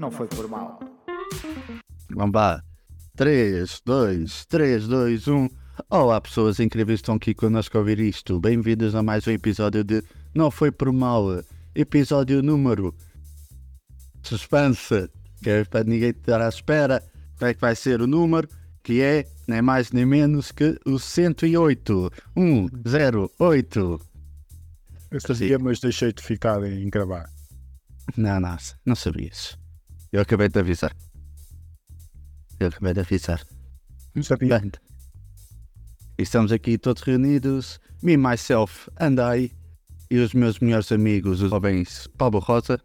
Não foi por mal. Vamos lá. 3, 2, 3, 2, 1. Olá, pessoas incríveis que estão aqui connosco a ouvir isto. Bem-vindos a mais um episódio de Não Foi Por Mal. Episódio número. Suspense. Que é para ninguém estar à espera. Como é que vai ser o número? Que é nem mais nem menos que o 108. 108. Eu sabia, mas deixei de ficar em gravar. Não, não, não sabias. Eu acabei de avisar. Eu acabei de avisar. Não sabia. Bem, estamos aqui todos reunidos, me, myself and I, e os meus melhores amigos, os jovens Pablo Rosa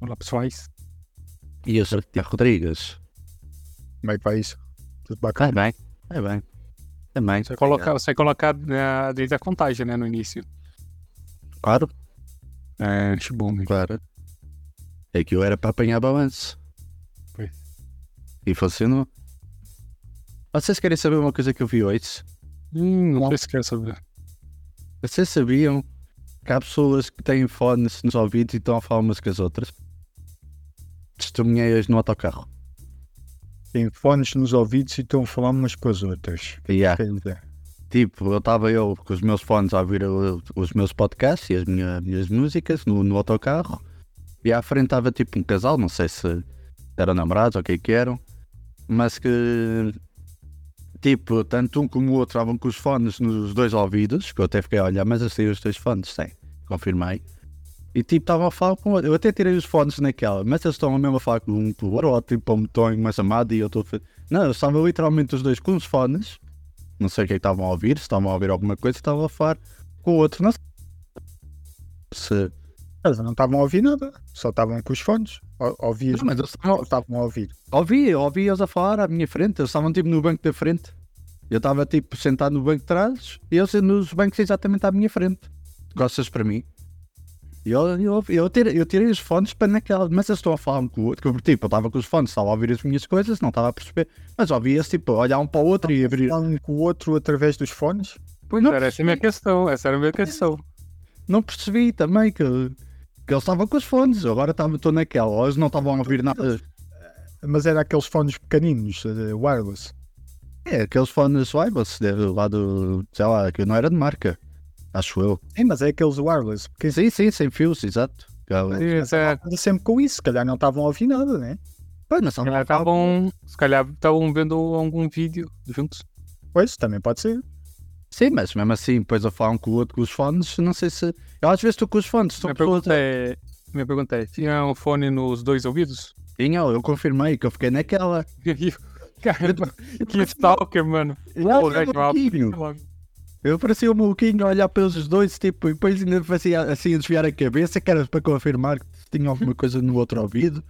Olá, pessoais. e o Sr. Tiago Rodrigues. Como é que vai isso? Tudo bacana? bem, vai bem. Também. Você colocar, você colocar né, desde a contagem, né, no início. Claro, É, acho bom, né? claro. É que eu era para apanhar balanço. Pois. E funcionou. Vocês querem saber uma coisa que eu vi hoje? Hum, não sei se quer saber. Vocês sabiam que há pessoas que têm fones nos ouvidos e estão a falar umas com as outras? Testemunhei-as no autocarro. Tem fones nos ouvidos e estão a falar umas com as outras. Yeah. Tipo, eu estava eu com os meus fones a ouvir os meus podcasts e as minha- minhas músicas no, no autocarro e à frente estava tipo um casal, não sei se eram namorados ou o que é que eram, mas que tipo, tanto um como o outro estavam com os fones nos dois ouvidos, que eu até fiquei a olhar, mas eu sei os dois fones, sim, confirmei. E tipo, estavam a falar com o outro. Eu até tirei os fones naquela, mas eles estão mesmo a falar com um com o outro, ou tipo, um tom mais amado e eu estou Não, estava literalmente os dois com os fones não sei o que é que estavam a ouvir, se estavam a ouvir alguma coisa, estavam a falar com o outro, não sei. Se... eles não estavam a ouvir nada, só estavam com os fones. Ou- Ouvias, Não, mas eles estavam, a ouvir. ouvi, ouvi eles a falar à minha frente, eles estavam tipo no banco da frente. Eu estava tipo sentado no banco de trás e eles nos bancos exatamente à minha frente, de costas para mim. E eu, eu, eu, tirei, eu tirei os fones para naquela, mas eles estão a falar um com o outro, que eu, tipo, eu estava com os fones, estava a ouvir as minhas coisas, não estava a perceber, mas ouvia-se tipo olhar um para o outro e abrir. Um com o outro através dos fones. Pois Não era, essa a minha questão. Essa era a minha questão. não percebi também que, que eles estavam com os fones, eu agora estava- estou naquela, eles não estavam a ouvir nada. Mas era aqueles fones pequeninos, eh, wireless. É, aqueles fones wireless, de- lá do, sei lá, que não era de marca, acho eu. Sim, mas é aqueles wireless. Porque Sim, sim, sem fios, exato. É, anda sempre com isso. Se calhar não estavam a ouvir nada, né? Pois, mas se calhar estavam. Se calhar estavam vendo algum vídeo juntos. Pois, também pode ser. Sim, mas mesmo assim, depois a falar um com o outro com os fones, não sei se. Eu às vezes estou com os fones, Minha pergunta é. Minha pergunta é: tinha um fone nos dois ouvidos? Tinha, eu confirmei que eu fiquei naquela. Caramba, que stalker, mano. Lá, Pô, eu, velho, maluquinho. eu parecia um maluquinho a olhar pelos dois, tipo, e depois ainda fazia assim a desviar a cabeça, que era para confirmar que tinha alguma coisa no outro ouvido.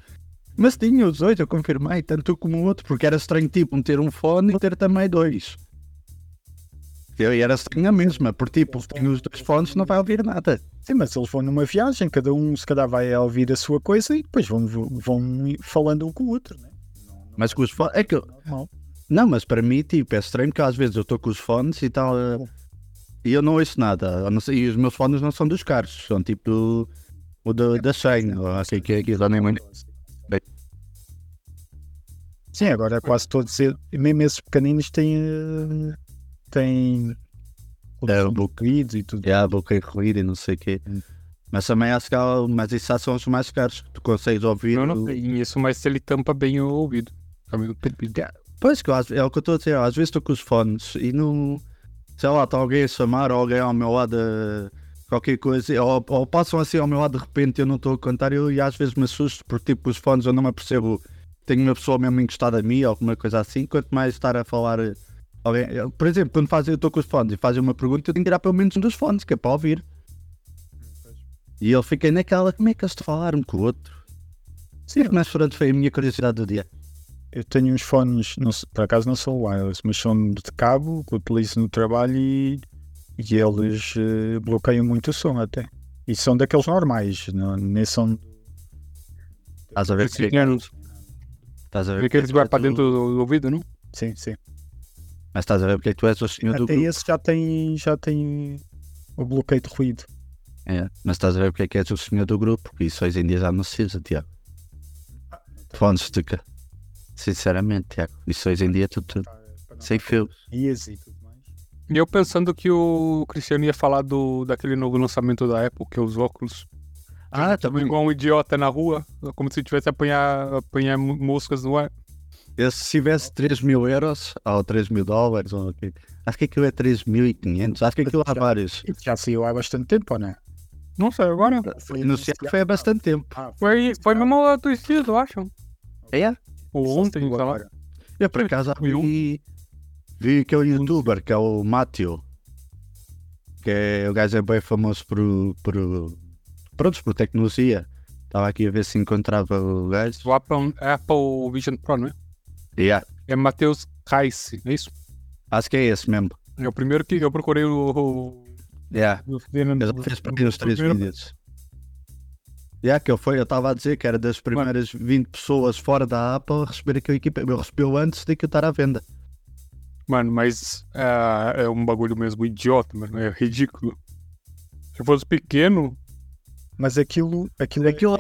Mas tinha os dois, eu confirmei, tanto um como o outro, porque era estranho, tipo, um ter um fone e ter também dois. Eu, e era estranho a mesma, porque, tipo, tem os dois fones não vai ouvir nada. Sim, mas eles vão numa viagem, cada um se calhar vai ouvir a sua coisa e depois vão, vão falando um com o outro, né? Mas com os fones. É que eu-. Não, mas para mim, tipo, é estranho que às vezes eu estou com os fones e tal. eh, E eu não ouço nada. Não sei, e os meus fones não são dos caros, são tipo do, o do, da Shane, ou assim que é que já nem muito. Sim, agora quase todos, mesmo esses pequeninos têm. eh, têm. É, buclides e tudo. É, boca encolhida e não sei o quê. Hum. Mas também acho que há, mas isso são os mais caros. Tu consegues ouvir. Eu não o- sei isso, mas se ele tampa bem o ouvido. Tá. Pois que eu às- é o que eu estou a dizer, às vezes estou com os fones e não. Sei lá, está alguém a chamar ou alguém ao meu lado a qualquer coisa, ou, ou passam assim ao meu lado de repente e eu não estou a contar eu, e às vezes me assusto porque tipo os fones eu não me apercebo, tenho uma pessoa mesmo encostada a mim ou alguma coisa assim, quanto mais estar a falar. Alguém, por exemplo, quando fazem, eu estou com os fones e fazem uma pergunta, eu tenho que tirar pelo menos um dos fones, que é para ouvir. E eu fiquei naquela, como é que eles te falaram um com o outro? Sim, mas pronto, foi a minha curiosidade do dia. Eu tenho uns fones, não por acaso não são wireless, mas são de cabo que utilizo no trabalho e, e eles eh, bloqueiam muito o som até. E são daqueles normais, não, nem são. Estás a ver que, Pequenos. estás a ver que eles vai para dentro do do ouvido, não? Sim, sim. Mas estás a ver porque é que tu és o senhor do Até grupo. esse já tem, já tem o bloqueio de ruído. É, mas estás a ver porque é que és o senhor do grupo, porque isso hoje em dia já não se usa, Tiago. Fones de cá. Sinceramente, Tiago. Isso hoje em dia é tudo, tudo sem fio. Dias e tudo mais. E eu pensando que o Cristiano ia falar do, daquele novo lançamento da Apple, que é os óculos. Ah, Tipo, também. igual um idiota na rua, como se tivesse apanhar, apanhar mo- moscas no ar. Eu, se tivesse 3 mil euros, ou 3 mil dólares, ou? Acho que aquilo é 3.500. Acho que aquilo há vários. Já saiu há bastante tempo, ou não? Não sei, agora. Foi Anunciado foi há bastante tempo. Ah, Foi, foi mesmo a dois dias, eu acho. É? Ou ontem, sei lá. agora. Eu por acaso um. vi, vi aquele youtuber que é o Matthew, que é, o gajo é bem famoso por, por, pronto, por tecnologia. Estava aqui a ver se encontrava o gajo. O Apple, Apple Vision Pro, não é? Yeah, É Matheus Kaice, é isso? acho que é esse mesmo. É o primeiro que eu procurei o. o Yeah. o- já fez para mim os três primeiro- vídeos. Yeah, que eu, foi, eu estava a dizer que era das primeiras 20 pessoas fora da Apple a receber aquele equipamento. Eu recebeu antes de que eu estar à venda. Mano, mas é, é um bagulho mesmo idiota, mano. É ridículo. Se fosse pequeno, Mas aquilo, aquilo, Aquilo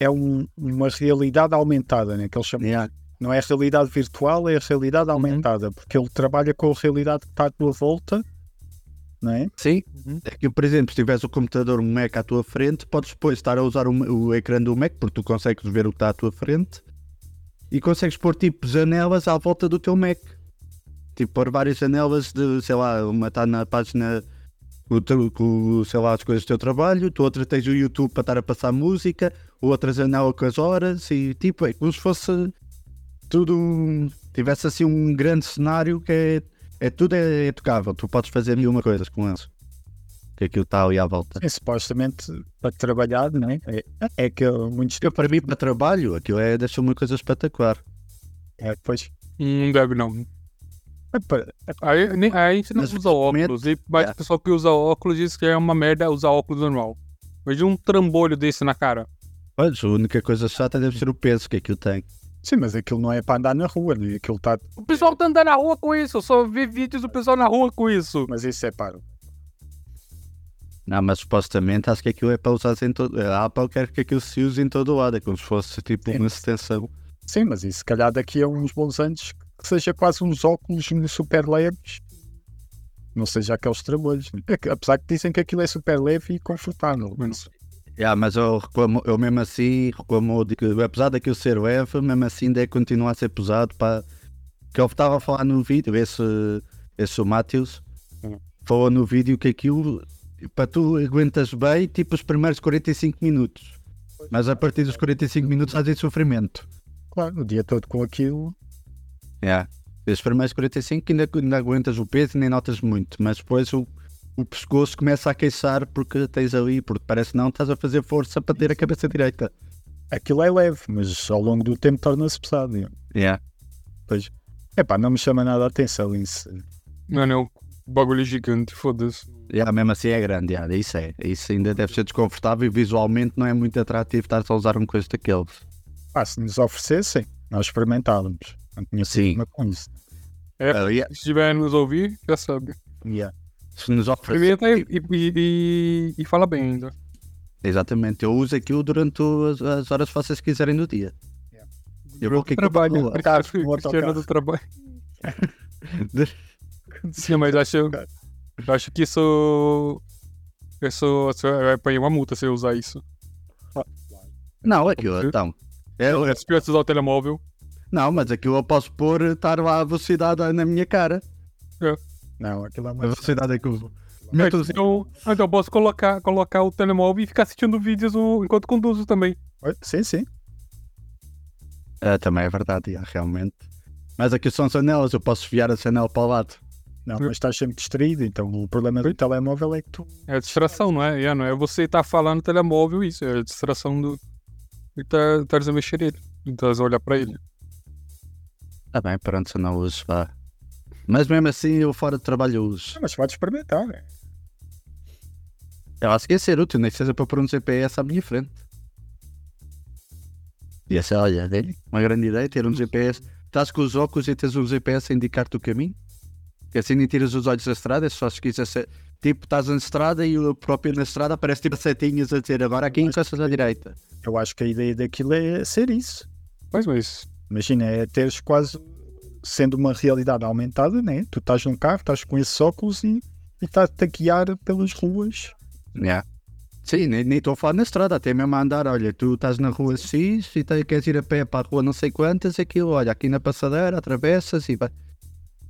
é um- uma realidade aumentada, né? Que eles chamam. yeah. Não é a realidade virtual, é a realidade aumentada. Porque ele trabalha com a realidade que está à tua volta, não é? Sim, Uhum. é que, por exemplo, se tiveres o computador, um Mac à tua frente, podes depois estar a usar o, o ecrã do Mac, porque tu consegues ver o que está à tua frente, e consegues pôr tipo janelas à volta do teu Mac. Tipo, pôr várias janelas de, sei lá, uma está na página com, sei lá, as coisas do teu trabalho, tu outra tens o YouTube para estar a passar música, outra janela com as horas, e tipo, é como se fosse tudo, um- tivesse assim um grande cenário que é é tudo é, é tocável, tu podes fazer mil uma coisas com eles. Que aquilo está ali à volta. É supostamente para trabalhar, não é? É, é que muitos. Eu, para mim, para trabalho, aquilo é deixa uma coisa espetacular. É, pois. não deve não. É para- Aí, nem, aí gente não Mas usa óculos. E, mas é. o pessoal que usa óculos diz que é uma merda usar óculos normal. Veja um trambolho desse na cara. Pois, a única coisa chata deve ser o peso que aquilo tem. Sim, mas aquilo não é para andar na rua, né? aquilo está. O pessoal tá andando na rua com isso. Eu só vi vídeos do pessoal na rua com isso. Mas isso é para. Não, mas supostamente acho que aquilo é para usar em todo. A Apple quer que aquilo se use em todo lado, é como se fosse tipo Sim. uma extensão. Sim, mas isso se calhar daqui a uns bons anos que seja quase uns óculos super leves. Não seja aqueles trabalhos. né? É apesar que dizem que aquilo é super leve e confortável. Mas, Yeah, mas eu, reclamo, eu mesmo assim reclamo de que, apesar daquilo ser leve, mesmo assim deve continuar a ser pesado. Para... Que eu estava a falar no vídeo, esse, esse o Matheus Hum. falou no vídeo que aquilo para tu aguentas bem tipo os primeiros 45 minutos. Mas a partir dos 45 minutos estás em sofrimento. claro, o dia todo com aquilo. Yeah. Os primeiros 45 ainda, ainda aguentas o peso e nem notas muito, mas depois o, o pescoço começa a queixar porque tens ali, porque parece que não estás a fazer força para ter a cabeça direita. Aquilo é leve, mas ao longo do tempo torna-se pesado. né? Yeah. É pá, não me chama nada a atenção isso. Mano, é um bagulho gigante, foda-se. Yeah, mesmo assim é grande, yeah, isso é. Isso ainda deve ser desconfortável e visualmente não é muito atrativo estar só a usar um coisa daqueles. Ah, se nos oferecessem, nós experimentávamos. Não tinha Sim. com isso. É, Ah, yeah, se estiver a nos ouvir, já sabe. Yeah. Se nos oferecer. Experimenta e, e, e, fala bem ainda. Exatamente, eu uso aquilo durante as, as horas que vocês quiserem do dia. Yeah. Eu vou que Trabalho. Carro, Cristiano do trabalho. Sim, mas eu acho, eu acho que isso. Isso vai apanhar uma multa se eu usar isso. Não, aquilo então. É, é- Se tivesse usar o telemóvel. não, mas aquilo eu posso pôr, estar lá a velocidade na minha cara. Não, aquilo é A uma. velocidade é que eu. Meto os- Então, então eu posso colocar, colocar o telemóvel e ficar assistindo vídeos o- enquanto conduzo também. Sim, sim. Ah, também é verdade, yeah, realmente. Mas aqui são janelas, eu posso desviar a janela para o lado. Não, mas estás sempre distraído. Então o problema do telemóvel é que tu. É distração, não é? É, não é você estar falando no telemóvel, isso. É distração do. E tá, tá a mexer ele. Então olhar pra ele. Tá bem, pronto, se não uso, vá. Mas mesmo assim, eu fora de trabalho eu uso. Ah, mas pode experimentar. né? Eu acho que ia ser útil, nem que seja para pôr um GPS à minha frente. Ia ser, olha, uma grande ideia ter um GPS. Estás com os óculos e tens um GPS a indicar-te o caminho. Que assim nem tiras os olhos da estrada, é só se quiser ser. Tipo, estás na estrada e o próprio na estrada aparece tipo setinhas a dizer agora aqui encostas à direita. Eu acho que a ideia daquilo é ser isso. Pois, mas. Imagina, é teres quase sendo uma realidade aumentada, né? Tu estás num carro, estás com esses óculos e e está-te a guiar pelas ruas. Yeah. Sim, nem estou a falar na estrada, até mesmo a andar. Olha, tu estás na rua X e te, queres ir a pé para a rua não sei quantas, aquilo, olha, aqui na passadeira, atravessas e vai.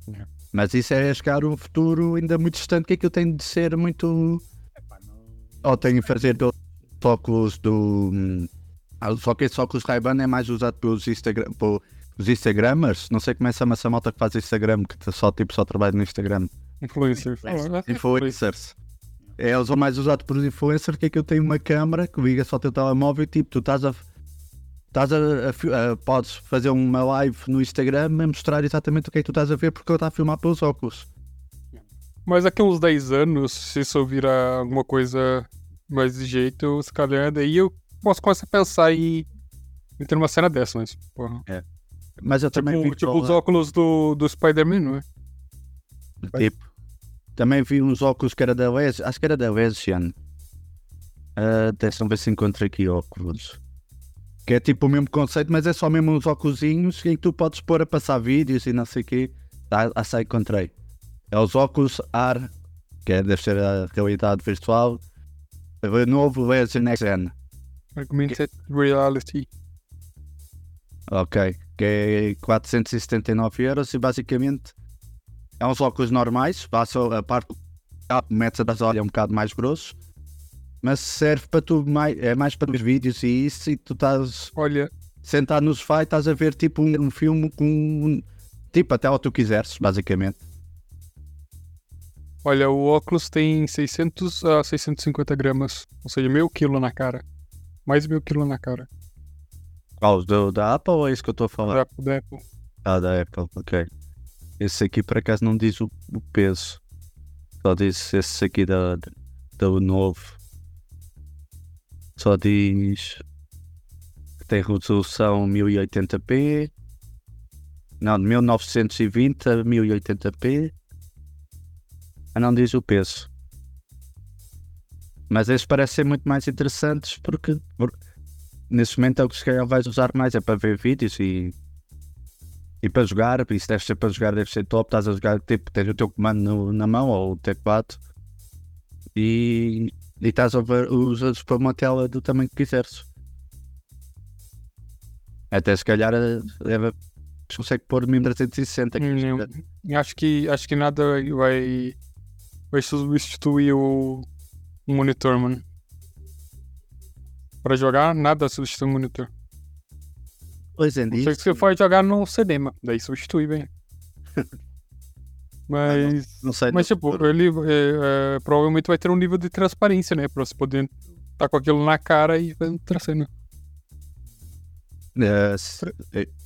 Yeah. Mas isso é chegar um futuro ainda muito distante, que aquilo tem de ser muito. Ou tem de fazer do óculos do. Ah, só que esse óculos ray é mais usado pelos, Instagram, pelos Instagramers. Não sei como é essa malta que faz Instagram, que só, tipo, só trabalha no Instagram. Influencers. Influencers. É o mais usado por influencers que é que eu tenho uma câmera que liga só o teu telemóvel e tipo, tu estás a. Estás a, a, a, podes fazer uma live no Instagram e mostrar exatamente o que é que tu estás a ver porque ele está a filmar pelos óculos. Mas daqui a uns 10 anos, se isso virar alguma coisa mais de jeito, se calhar, daí eu posso começar a pensar em, em ter uma cena dessa, mas, porra. É. Mas eu tipo, também vi tipo os óculos do, do Spider-Man, não é? Tipo. Também vi uns óculos que era da Les, acho que era da Lesian. Uh, Deixa-me ver se encontro aqui óculos. Que é tipo o mesmo conceito, mas é só mesmo uns óculos em que tu podes pôr a passar vídeos e não sei o quê. Ah, ah, sei, encontrei. É os óculos AR, que é, deve ser a realidade virtual. O novo Lesian XN. Augmented. Reality. Ok, que é 479 euros e basicamente é uns óculos normais, passa a parte metes a das olhas um bocado mais grosso, mas serve para tu mais, é mais para os vídeos e isso, e tu estás Olha. sentado no sofá e estás a ver tipo um, um filme com tipo até o que tu quiseres, basicamente. Olha, o óculos tem 600 a 650 gramas, ou seja, meio quilo na cara. Mais meio quilo na cara. Qual, do, da Apple ou é isso que eu estou a falar? Da, da Apple. Ah, da Apple, ok. Esse aqui por acaso não diz o, o peso. Só diz esse aqui da, da novo. Só diz que tem resolução 1080p. Não, de 1920 a 1080p. Ah, não diz o peso. Mas esses parecem muito mais interessantes porque, porque nesse momento é o que se calhar vais usar mais, é para ver vídeos e e para jogar, isso deve ser para jogar, deve ser top. Estás a jogar, tipo, tens o teu comando no, na mão ou o teclado e, e estás a ver, usas para uma tela do tamanho que quiseres. Até se calhar deve, consegue pôr 1360. Hum, acho, que, acho que nada vai, vai substituir o monitor, mano. Para jogar, nada substitui o monitor. Pois é, Não sei que você pode jogar no cinema, daí substitui bem. Mas. Não, sei. Mas, tipo, ele é, é, provavelmente vai ter um nível de transparência, né? Pra você poder estar tá com aquilo na cara e cena. É,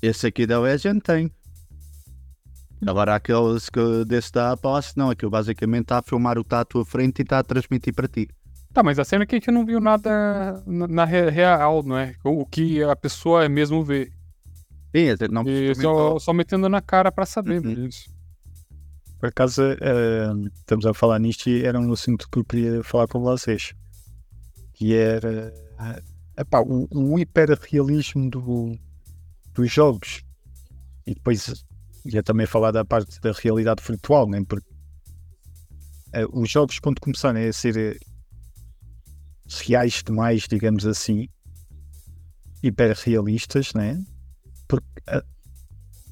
esse aqui da Legend tem. Agora aqueles que desse da Apple, não, aquilo basicamente está a filmar o que está à tua frente e está a transmitir para ti. Tá, mas a cena é que a gente não viu nada na, na real, não é? O, o, que a pessoa mesmo vê. Sim, não e só, só, metendo na cara para saber uhum. isso. Por acaso, uh, estamos a falar nisto e era um assunto que eu queria falar com vocês. Que era uh, epá, o, o hiperrealismo do, dos jogos. E depois ia também falar da parte da realidade virtual, né? porque uh, os jogos, quando começarem a ser reais demais, digamos assim, hiperrealistas, né? porque a,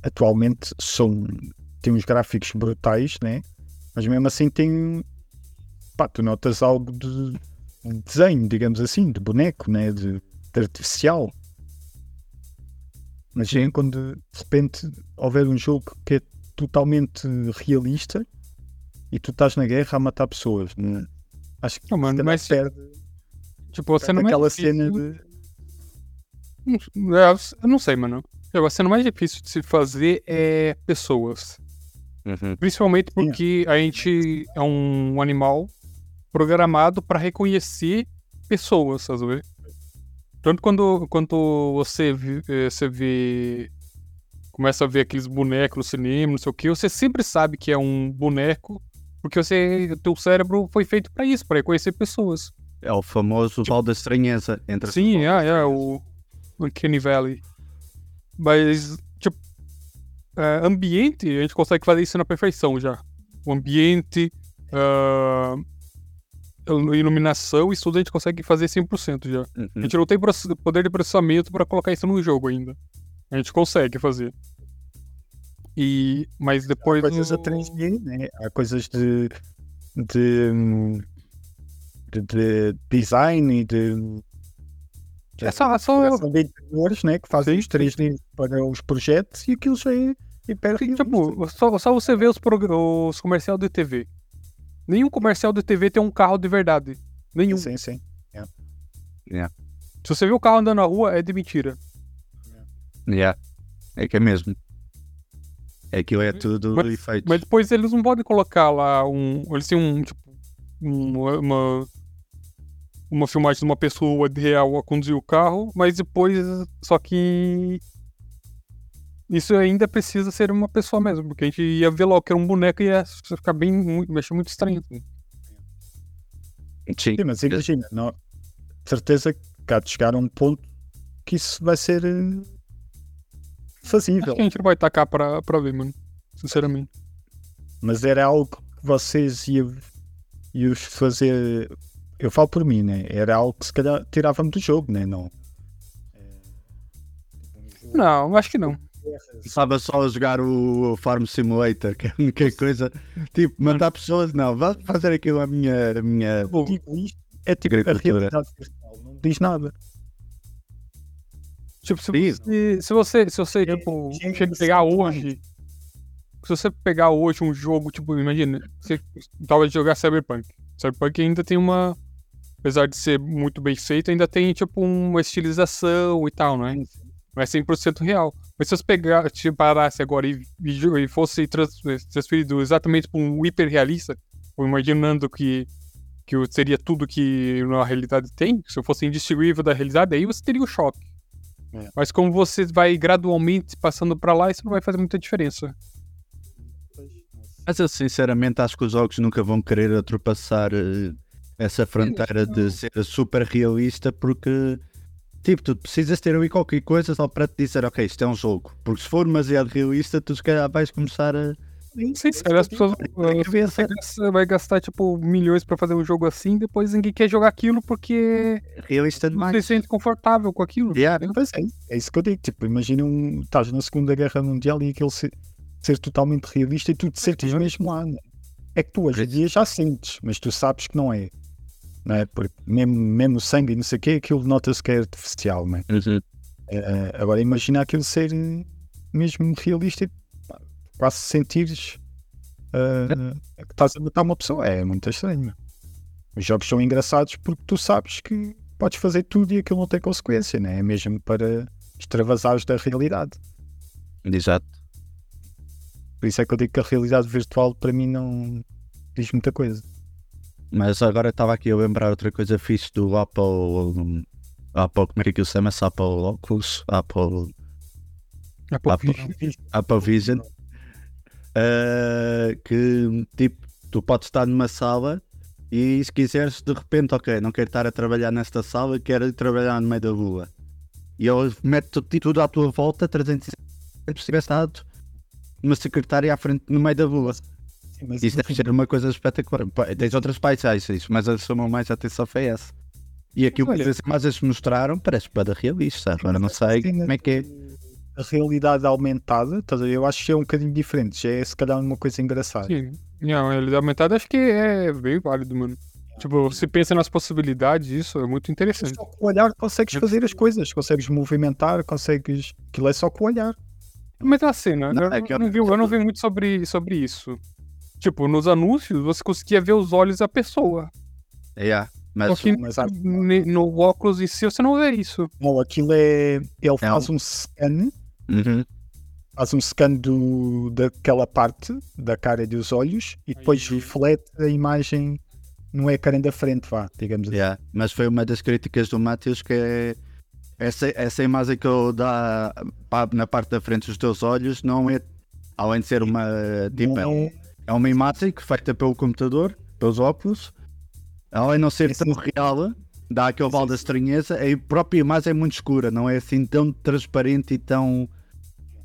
atualmente são, têm uns gráficos brutais, né? mas mesmo assim tem pá, tu notas algo de desenho, digamos assim, de boneco, né? de, de artificial. Mas é quando de repente houver um jogo que é totalmente realista e tu estás na guerra a matar pessoas, né? acho que não, mano, mas perde, tipo, você perde não aquela cena de. Eu não sei, mano. A cena mais difícil de se fazer é pessoas. Uhum. Principalmente porque a gente é um animal programado para reconhecer pessoas, sabe? Tanto quando, quando você, vê, eh, você vê. Começa a ver aqueles bonecos no cinema, não sei o que, você sempre sabe que é um boneco, porque você, teu cérebro foi feito para isso, para reconhecer pessoas. É o famoso tipo, da estranheza entre Sim, é, é, o Kenny Valley. Mas, tipo, é, ambiente, a gente consegue fazer isso na perfeição já. O ambiente, ah, iluminação, isso tudo a gente consegue fazer 100% já. A Uhum. gente não tem poder de processamento para colocar isso no jogo ainda. A gente consegue fazer. E, mas depois. Há coisas a no- 3D, né? Há coisas de, de, hum, de, de design e de. É só, é só de interiores, né? Que fazem os 3D para os projetos e aquilo já é hiper Tipo, só, só você ver os, prog- os comerciais de TV. Nenhum comercial de TV tem um carro de verdade. Nenhum. Sim, sim. Se você vê o carro andando na rua, é de mentira. Yeah. É que é mesmo. Aquilo é tudo Mas- efeito. Mas depois eles não podem colocar lá um. Eles têm um, tipo. um- uma. Uma filmagem de uma pessoa de real a conduzir o carro, mas depois. Só que. Isso ainda precisa ser uma pessoa mesmo, porque a gente ia ver logo que era um boneco e ia ficar bem. Muito, achar muito estranho. assim. Sim. Sim, mas imagina, não, certeza que há de chegar a um ponto que isso vai ser eh, fazível. Acho que a gente não vai tacar pra ver, mano. Sinceramente. Mas era algo que vocês iam, iam fazer. Eu falo por mim, né? Era algo que se calhar tirava-me do jogo, né? Não. Não, acho que não. Estava só a jogar o Farm Simulator, que é a única coisa. Tipo, matar pessoas, não. Vá fazer aquilo a minha. A minha... Bom, Digo isto, é tipo a Agricultura. realidade virtual, não diz nada. Tipo, se você, se você, se você Eu- tipo, chega a pegar hoje. Se você pegar hoje um jogo, tipo, imagina, você talvez jogar Cyberpunk. Cyberpunk ainda tem uma. Apesar de ser muito bem feito, ainda tem, tipo, uma estilização e tal, não é? Não é 100% real. Mas se você pegar, te parasse agora e, e e fosse trans- transferido exatamente para um hiperrealista, ou imaginando que, que seria tudo que na realidade tem, se fosse indistinguível da realidade, aí você teria o choque. É. Mas como você vai gradualmente passando para lá, isso não vai fazer muita diferença. Mas eu sinceramente acho que os jogos nunca vão querer ultrapassar eh, essa fronteira de ser super realista porque tipo, tu precisas ter ali qualquer coisa só para te dizer ok, isto é um jogo. Porque se for demasiado realista, tu se calhar vais começar a. Sim, se calhar as pessoas Na cabeça. vai gastar- tipo milhões para fazer um jogo assim, depois ninguém quer jogar aquilo porque Realista não se demais. sente confortável com aquilo. Yeah. Pois é, é isso que eu digo. Tipo, imagina um, estás na Segunda Guerra Mundial e aquele ser, ser totalmente realista e tu te sentes mesmo lá. Né? É que tu hoje em dia já sentes, mas tu sabes que não é. Não é? Porque mesmo, mesmo sangue e não sei o quê, aquilo nota-se que é artificial. Não é? Uhum. Eh, agora imagina aquilo ser eh, mesmo realista e pá, quase sentires eh, que estás a matar uma pessoa. É muito estranho. Os jogos são engraçados porque tu sabes que podes fazer tudo e aquilo não tem consequência, né? é mesmo para extravasares da realidade. Exato. Por isso é que eu digo que a realidade virtual para mim não diz muita coisa. Mas agora estava aqui a lembrar outra coisa fixe do Apple. um, Apple, como é que se chama? Apple Oculus? Apple, pouco Apple, vídeo. Apple Vision. Eh, que tipo, tu podes estar numa sala e se quiseres de repente, ok, não quero estar a trabalhar nesta sala, quero trabalhar no meio da rua. E ele mete tudo, tudo à tua volta, 360, se tivesse estado uma secretária à frente no meio da rua. Mas Isso deve ser uma coisa espetacular. Tens outras paisagens, mas a chamam mais a atenção foi essa. E aqui o Olha- que as imagens mostraram parece para realista. Agora não sei como é que é. A realidade aumentada, eu acho que é um bocadinho diferente. Já é se calhar uma coisa engraçada. Sim. Não, a realidade aumentada acho que é bem válido, mano. Tipo, você pensa nas possibilidades, isso é muito interessante. Só com o olhar consegues fazer as coisas, consegues movimentar, consegues. Aquilo é só com o olhar. Mas a cena, Não, eu, é eu eu- não vi, eu não vi muito sobre, sobre isso. Tipo, nos anúncios você conseguia ver os olhos da pessoa. Yeah, mas Só que mas no óculos em si você não vê isso. Não, aquilo é. Ele faz um scan, Uhum. faz um scan do, daquela parte da cara e dos olhos e depois Aí- reflete a imagem no ecrã da frente, vá, digamos assim. Yeah, Mas foi uma das críticas do Matheus que é essa, essa imagem que ele dá pá, na parte da frente dos teus olhos não é além de ser uma tipo, é, um- Não- é uma imagem feita pelo computador, pelos óculos, além de não ser tão real, dá aquele balde de estranheza, a própria imagem é muito escura, não é assim tão transparente e tão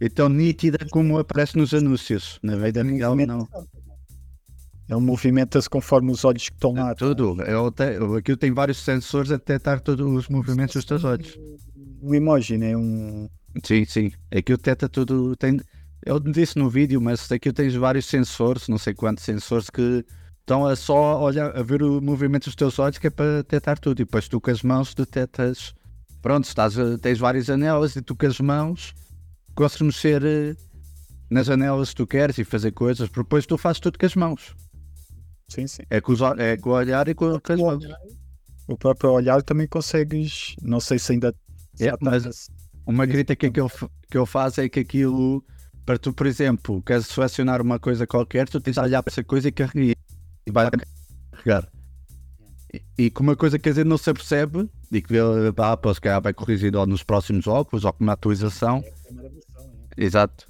e tão nítida como aparece nos anúncios. Na vida real, não. Ele movimenta-se conforme os olhos que estão lá. É tudo. Eu te, aquilo tem vários sensores a detectar todos os movimentos dos teus olhos. Um emoji, né? Um... Sim, sim. Aquilo detecta tudo. Tem, eu disse no vídeo, mas aqui tens vários sensores, não sei quantos sensores, que estão a só olhar, a ver o movimento dos teus olhos, que é para detectar tudo. E depois tu com as mãos detectas. Pronto, estás, tens várias janelas e tu com as mãos consegues mexer eh, nas janelas se tu queres e fazer coisas, porque depois tu fazes tudo com as mãos. Sim, sim. É com, os, é com o olhar e com, com as mãos. O próprio olhar também consegues, não sei se ainda. É, mas uma crítica que eu, que eu faço é que aquilo, para tu, por exemplo, queres selecionar uma coisa qualquer, tu tens de olhar para essa coisa e carregar. E vai carregar. E, e com uma coisa que a gente não se apercebe, e que a Apple se calhar vai corrigir nos próximos óculos ou com uma atualização. Exato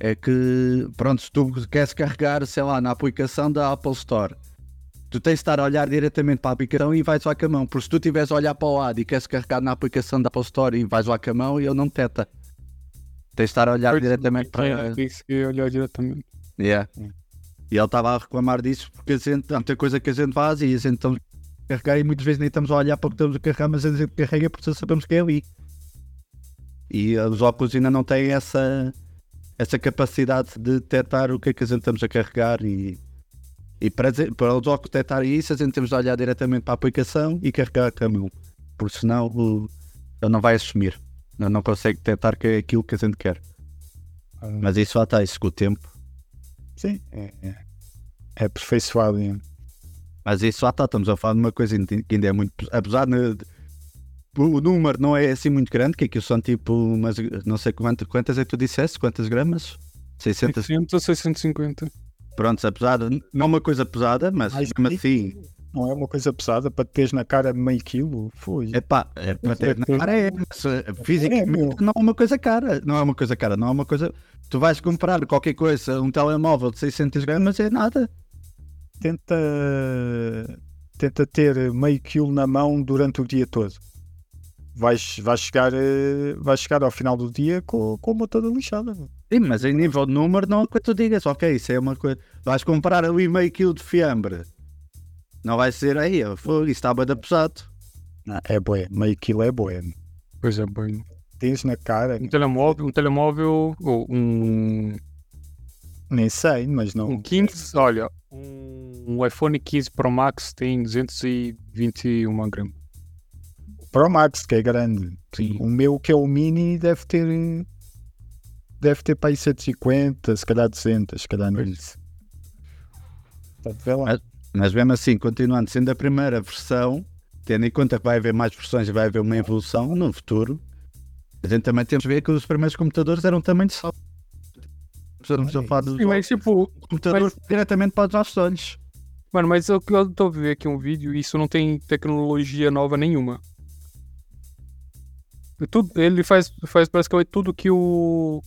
é que, pronto, se tu queres carregar, sei lá, na aplicação da Apple Store, tu tens de estar a olhar diretamente para a aplicação e vais lá com a mão. Porque se tu estiveres a olhar para o lado e queres carregar na aplicação da Apple Store e vais lá com a mão, ele não detecta. Tens de estar a olhar Pois, diretamente para. É, tem que olhar diretamente. Yeah. E ele estava a reclamar disso porque a gente, há muita coisa que a gente faz e a gente estamos a carregar e muitas vezes nem estamos a olhar para o que estamos a carregar, mas a gente carrega porque sabemos que é ali. E os óculos ainda não têm essa, essa capacidade de detectar o que é que a gente estamos a carregar e, e para, para os óculos detectar isso, a gente temos de olhar diretamente para a aplicação e carregar a mão, porque senão ele não vai assumir, ele não consegue detectar que é aquilo que a gente quer. Ah, Mas isso lá está, isso com o tempo. Sim, é, é, é aperfeiçoado. é. Mas isso lá está, estamos a falar de uma coisa que ainda é muito. Apesar de. O número não é assim muito grande, que aquilo são tipo umas. Não sei quantas, quantas é que tu disseste? Quantas gramas? 600. 600 a 650. Pronto, apesar de. Não é uma coisa pesada, mas mesmo assim. Não é uma coisa pesada para te teres na cara meio quilo. Foi. Epá, é para ter na cara é, eh, É, fisicamente não é uma coisa cara. Não é uma coisa cara, não é uma coisa. Tu vais comprar qualquer coisa, um telemóvel de 600 gramas, é nada. Tenta, tenta ter meio quilo na mão durante o dia todo. Vais, vais, chegar, eh, vais chegar ao final do dia com, com uma toda lixada. Sim, mas em nível de número não é que tu digas, ok, isso é uma coisa. Vais comprar ali meio quilo de fiambre. Não vai ser aí, fogo, isso está bem pesado. Não, é boé, meio quilo é boé. Pois é, bem. Tens na cara, Um telemóvel, um telemóvel, ou um, nem sei, mas não. um 15, olha, um, iPhone 15 Pro Max tem 221 gramas. Pro Max, que é grande. Sim. O meu, que é o mini, deve ter. Deve ter para aí 150, se calhar 200, se calhar não isso. Portanto, vê lá. Mas- Mas mesmo assim, continuando sendo a primeira versão, tendo em conta que vai haver mais versões e vai haver uma evolução no futuro, a gente também temos de ver que os primeiros computadores eram também de salto. Estamos a falar dos Sim, mas tipo, computadores diretamente para os nossos olhos. mano, mas eu, eu tô vendo aqui um vídeo e isso não tem tecnologia nova nenhuma. É Tudo, ele faz, faz basicamente tudo que o.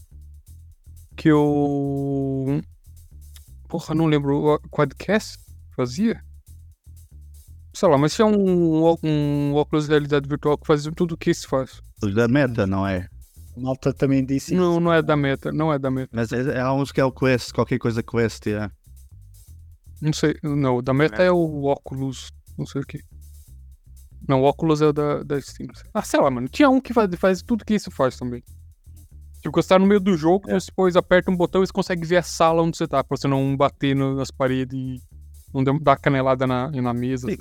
Que o. Porra, não lembro. O Quadcast fazia? Sei lá, mas tinha um, ó- um óculos de realidade virtual que fazia tudo o que isso faz. Da meta, não é? A malta também disse isso. Não, não é da meta, não é da meta. Mas é, há uns que é o Quest, qualquer coisa Quest, é. Não sei, não, o da meta é o óculos, não sei o que. Não, o óculos é o da, da Steam. Ah, sei lá, mano. Tinha um que faz, faz tudo que isso faz também. Tipo, você tá no meio do jogo, você depois aperta um botão e você consegue ver a sala onde você tá, pra você não bater no- nas paredes e não dar- dar canelada na, na mesa. Sim,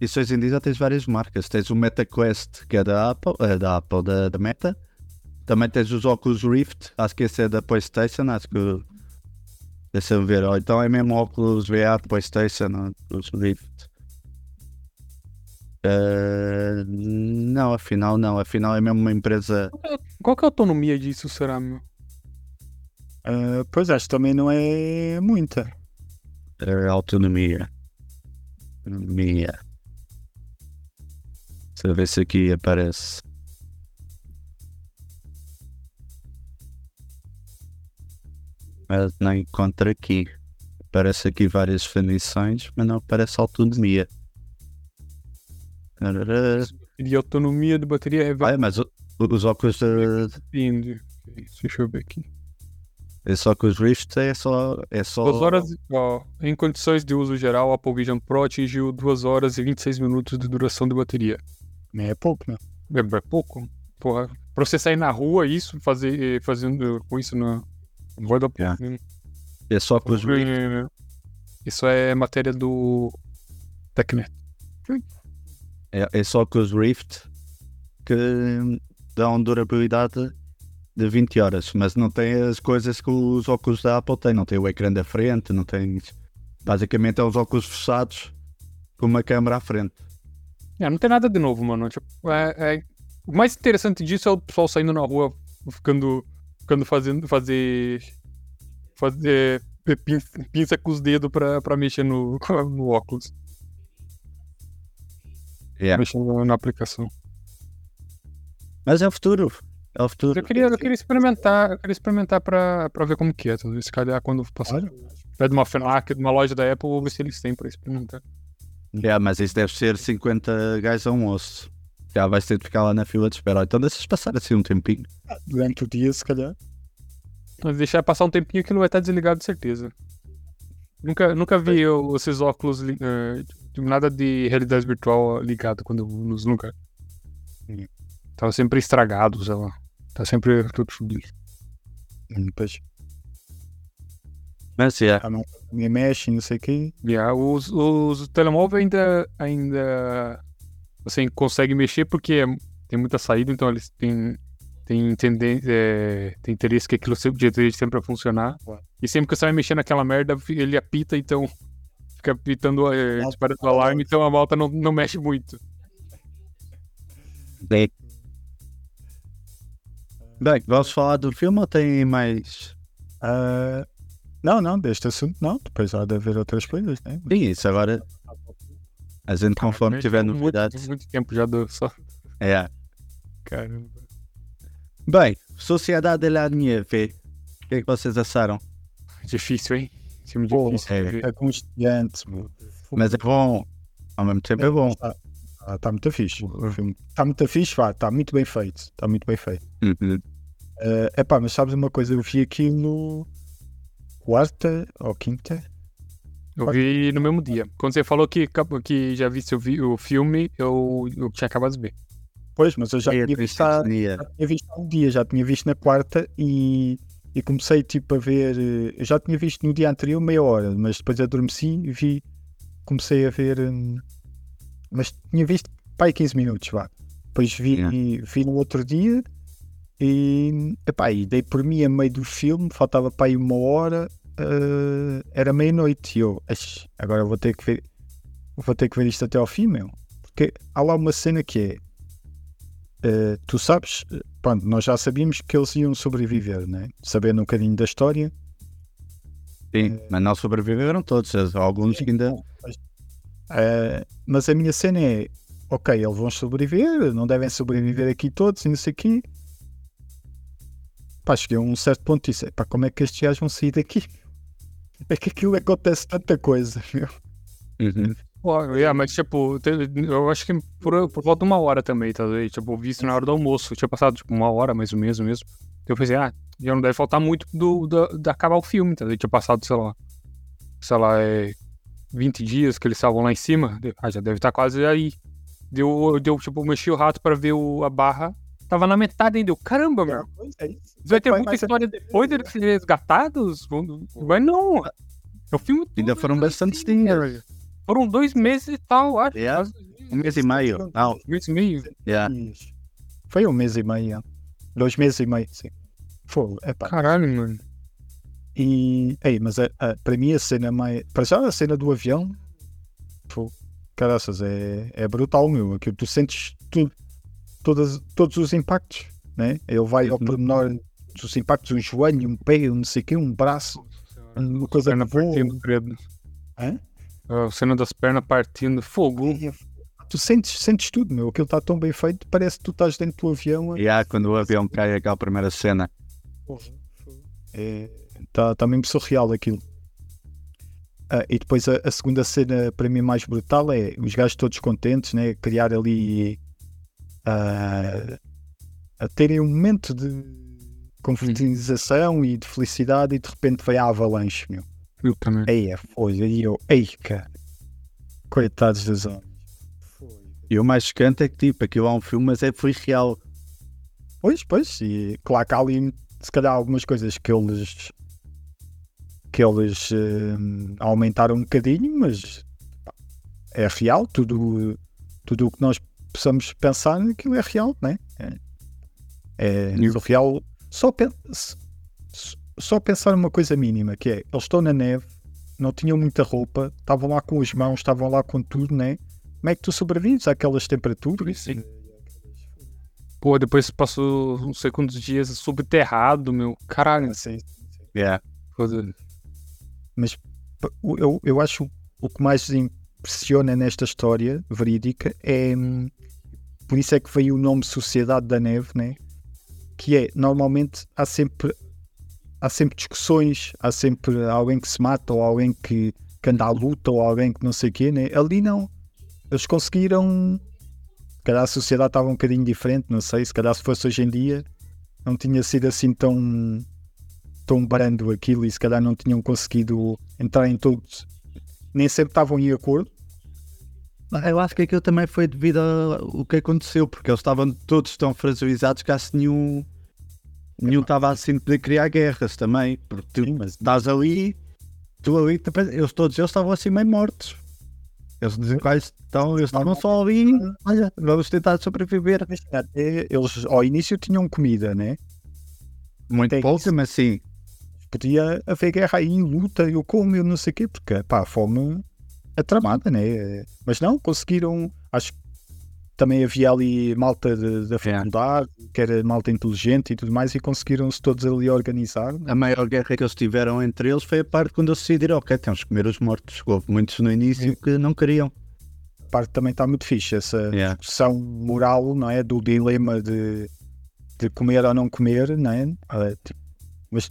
Isso hoje em dia já tens várias marcas. Tens o MetaQuest, que é da Apple, é da Apple, da, da Meta. Também tens os óculos Rift, acho que esse é da PlayStation, acho que. Deixa-me ver, ou então é mesmo óculos VR PlayStation, os Rift. Eh, não, afinal não, afinal é mesmo uma empresa. Qual que é a autonomia disso, será, meu? Ah, pois acho que também não é muita. Autonomia. Autonomia. Deixa eu ver se aqui aparece. Mas não encontro aqui. Aparece aqui várias definições, mas não aparece autonomia. E autonomia de bateria é Olha, mas os óculos de, Depende. Deixa eu ver aqui. É só que os Rift é só. É só... Duas horas, ó, em condições de uso geral, a Apple Vision Pro atingiu 2 horas e 26 minutos de duração de bateria. Nem é pouco, né? É, é pouco. Porra, pra você sair na rua, isso, fazer, fazendo com isso na. Vai dar Yeah. É só que os Rift. Isso é matéria do TechNet. É, é só que os Rift que dão durabilidade de 20 horas, mas não tem as coisas que os óculos da Apple têm. Não tem o ecrã da frente, não tem. Basicamente é os óculos fechados com uma câmera à frente. É, não tem nada de novo, mano. Tipo, é- é- O mais interessante disso é o pessoal saindo na rua, ficando, ficando fazendo, fazer, fazer pinça, pinça com os dedos pra, pra mexer no, no óculos, É. mexendo na aplicação. Mas é o futuro. É o futuro. Eu queria, eu queria experimentar, eu queria experimentar pra, pra ver como que é. Talvez se calhar quando passar Olha, perto de uma FENAC, de uma loja da Apple, vou ver se eles têm pra experimentar. É, mas isso deve ser 50 gajos a um osso. Já vais ter de ficar lá na fila de espera. Então deixas passar assim um tempinho. durante o dia, se calhar. Mas deixar passar um tempinho que ele vai estar desligado de certeza. Nunca, nunca vi eu- esses óculos, tipo, nada de realidade virtual ligado quando eu vou nos lugares. Hum. Tava sempre estragado, sei lá. Tá sempre tudo fodido. Depois Mas é. ah, não, me mexe, não sei o quê. Yeah, os, os telemóveis ainda, ainda você consegue mexer porque é- tem muita saída, então eles têm, têm, tenden- é, tem interesse que aquilo sempre, de sempre vai funcionar. Claro. E sempre que você vai mexer naquela merda, ele apita, então fica apitando, é, disparando o alarme, então a malta não, não mexe muito. Bem, Bem, vamos falar do filme ou tem mais. Ah, não, não, deste assunto não. Depois há de haver outras coisas, né? Sim, isso agora. A gente, conforme tiver muito- novidades. Muito tempo já do só. É. Caramba. Bem, Sociedade de la Nieve. O que é que vocês acharam? Difícil, hein? Filme difícil. é. É constante. Mas é bom. Ao mesmo tempo é bom. Está tá muito fixe. Está muito fixe, vá, está muito bem feito. Está muito bem feito. Uhum. É pá, mas sabes uma coisa? Eu vi aquilo quarta ou quinta. Eu vi no mesmo dia. Quando você falou que, que já visse o, vi- o filme, eu, eu tinha acabado de ver. Pois, mas eu já É, tinha visto, já tinha visto um dia, já tinha visto na quarta e, e comecei tipo a ver. eh, Eu já tinha visto no dia anterior meia hora, mas depois adormeci e vi. Comecei a ver. hum, Mas tinha visto pai 15 minutos, vá. Depois vi, Yeah. vi no outro dia e, epá, e dei por mim a meio do filme, faltava para aí uma hora, eh, era meia-noite e eu, "Eish, agora vou ter que ver, vou ter que ver isto até ao fim, meu. Porque há lá uma cena que é, eh, tu sabes, eh, pronto, nós já sabíamos que eles iam sobreviver, né? Sabendo um bocadinho da história. Sim, mas não sobreviveram todos. Alguns que ainda. Eh, mas a minha cena é, ok, eles vão sobreviver, não devem sobreviver aqui todos e não sei o quê. Pá, cheguei a um certo ponto e disse, pá, como é que estes gajos vão sair daqui? É que aquilo acontece tanta coisa, meu. Uhum. Pô, yeah, mas tipo, eu acho que por, por volta de uma hora também, tá ligado? Tipo, eu vi isso na hora do almoço. Tinha passado tipo uma hora, mais ou menos mesmo. Eu pensei, ah, já não deve faltar muito do, do, de acabar o filme, tá ligado? Tinha passado, sei lá, sei lá, é 20 dias que eles estavam lá em cima. Ah, já deve estar quase aí. Deu, deu tipo, eu mexi o rato pra ver o, a barra. Tava na metade ainda. Eu, caramba, meu. Vai ter Vai- muita vai ser- história depois deles serem resgatados? Mas não. É o filme Ainda foram dias. velho. Foram dois meses e tal, acho. Yeah. Um mês e meio. Não, Um mês e meio. yeah. Foi um mês e meio, dois meses e meio, sim. Foi, é pá. Caralho, mano. E, ei, mas a, a- para mim a cena mais. Para já a cena do avião. Pô, caraças, é, é brutal, meu. Aquilo tu sentes tudo, todas, todos os impactos, né? Ele vai ao pormenor dos impactos, um joelho, um pé, um não sei o quê, um braço, uma coisa Perna que voa. partindo. Hã? A cena das pernas partindo. Fogo. Tu sentes, sentes tudo, meu. Aquilo está tão bem feito, parece que tu estás dentro do avião. Yeah, quando o avião cai, aquela primeira cena. Está tá mesmo surreal aquilo. Ah, e depois a, a segunda cena para mim mais brutal é os gajos todos contentes, né? Criar ali ah, a terem um momento de, confraternização e de felicidade e de repente veio a avalanche, meu. Eu também. Aí é foda. E eu, ei, cara. Coitados dos homens. E o mais chocante é que, tipo, aquilo é um filme, mas é, foi real. Pois, pois. E claro que há ali, se calhar, algumas coisas que eles. que eles eh, aumentaram um bocadinho, mas pá, é real. Tudo, tudo o que nós possamos pensar, aquilo é real, não é? É, é o- real. Só, s- só pensar uma coisa mínima, que é, eles estão na neve, não tinham muita roupa, estavam lá com as mãos, estavam lá com tudo, né? Como é que tu sobrevives àquelas temperaturas? Sim. Pô, depois passou não sei quantos dias subterrado, meu. Caralho. Assim, Yeah. Foda- P- o- eu, eu acho o que mais impressiona nesta história verídica é por isso é que veio o nome Sociedade da Neve, né? Que é normalmente há sempre há sempre discussões, há sempre alguém que se mata ou alguém que, que anda à luta ou alguém que não sei o quê, né? Ali não. Eles conseguiram. Se calhar a sociedade estava um bocadinho diferente, não sei. Se calhar se fosse hoje em dia não tinha sido assim tão tão brando aquilo e se calhar não tinham conseguido entrar em todos, nem sempre estavam em acordo. Eu acho que aquilo também foi devido ao que aconteceu, porque eles estavam todos tão fragilizados que acho que nenhum nenhum estava assim de criar guerras também, porque tu Sim, mas estás ali, tu ali, eles todos eles estavam assim meio mortos. Eles dizem que então, eles estavam só ali, olha, vamos tentar sobreviver. até eles ao início tinham comida, né? Muito isso. mas sim. Podia haver guerra aí, luta, eu como, eu não sei o quê, porque pá, a fome é tramada, né? Mas não, conseguiram, acho que também havia ali malta da faculdade, que era malta inteligente e tudo mais, e conseguiram-se todos ali organizar. né? A maior guerra que eles tiveram entre eles foi a parte quando eles decidiram, ok, temos que comer os mortos. Houve muitos no início que não queriam. A parte também está muito fixe, essa Yeah. discussão moral, não é? Do dilema de, de comer ou não comer, não é? Ah, tipo, mas,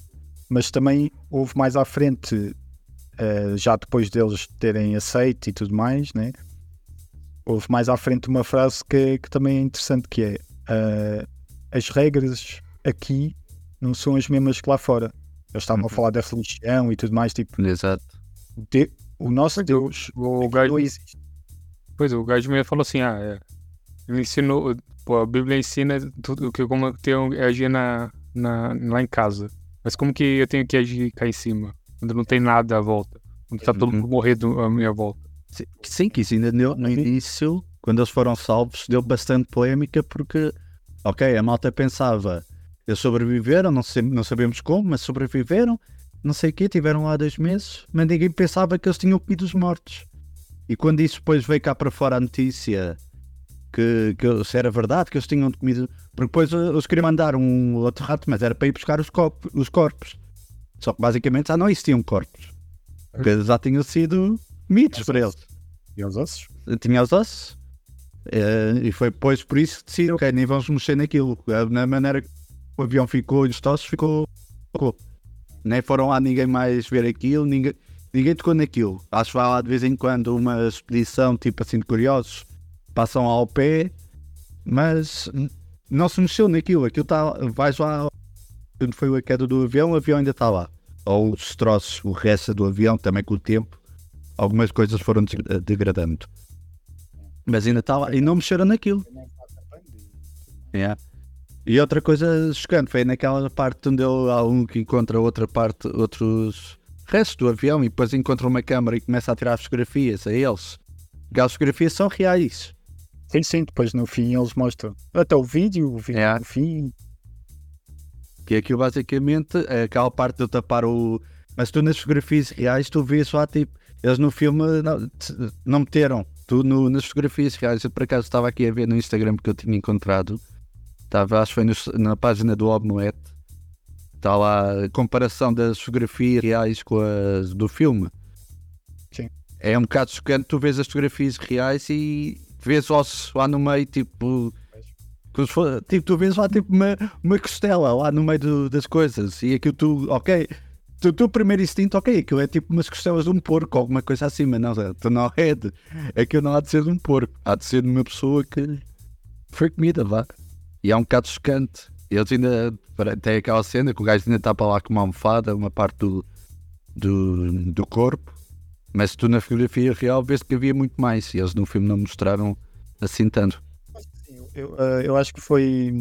mas também houve mais à frente, ah, já depois deles terem aceito e tudo mais, né? Houve mais à frente uma frase que, que também é interessante, que é ah, as regras aqui não são as mesmas que lá fora. Eles estavam a Uhum. falar da religião e tudo mais, tipo, Exato. de- o nosso Deus O aqui gajo, não existe. pois, o gajo me falou assim, ah, é, ele ensinou, pô, a Bíblia ensina tudo que como eu tenho que agir na, na, lá em casa. Mas como que eu tenho que agir cá em cima? Quando não tem nada à volta. Quando tá todo Uhum. mundo morrendo à minha volta. Sim, sim, que isso ainda deu, no início, quando eles foram salvos, deu bastante polémica porque, ok, a malta pensava, eles sobreviveram, não, sei, não sabemos como, mas sobreviveram, não sei o quê, tiveram lá dois meses, mas ninguém pensava que eles tinham comido os mortos. E quando isso depois veio cá para fora a notícia que, que se era verdade, que eles tinham comido, porque depois eh, eles queriam mandar um outro rato, mas era para ir buscar os, copos, os corpos. Só que basicamente já não existiam corpos. Porque já tinham sido comidos por eles E os ossos? tinha os ossos. Eh, e foi depois por isso que decidiram, ok, nem vamos mexer naquilo. Eh, Na maneira que o avião ficou e os ossos ficou, ficou. Nem foram lá ninguém mais ver aquilo, ninguém, ninguém tocou naquilo. Acho que vai lá de vez em quando uma expedição tipo assim de curiosos, passam ao pé, mas não se mexeu naquilo. Aquilo está, vais lá, quando foi a queda do avião, o avião ainda está lá. Ou os destroços, o resto do avião, também com o tempo, algumas coisas foram eh, degradando. Mas ainda está lá, e não mexeram naquilo. Yeah. E outra coisa chocante foi naquela parte onde ele, há um que encontra outra parte, outros restos do avião e depois encontra uma câmara e começa a tirar fotografias a eles. Aquelas fotografias são reais. Sim, sim, depois no fim eles mostram até o vídeo, o vídeo É. no fim. Que aquilo basicamente é aquela parte de eu tapar o. Mas tu nas fotografias reais tu vês lá tipo. Eles no filme não, não meteram. Tu no- nas fotografias reais, eu por acaso estava aqui a ver no Instagram que eu tinha encontrado. Estava, acho que foi no- na página do Omelette. Está lá a comparação das fotografias reais com as do filme. Sim. É um bocado chocante, tu vês as fotografias reais e vês ossos lá no meio, tipo. Tipo, tu vês lá tipo uma, uma costela lá no meio do- das coisas e aquilo tu, ok, tu, tu primeiro instinto, ok, aquilo é tipo umas costelas de um porco alguma coisa assim, mas não, tu não é de, aquilo não há de ser de um porco, há de ser de uma pessoa que foi comida, vá. E é um bocado chocante. Eles ainda. Tem aquela cena que o gajo ainda está para lá com uma almofada, uma parte do, do, do corpo. Mas tu na fotografia real vês que havia muito mais. E eles no filme não mostraram assim tanto. Eu, eh, eu acho que foi.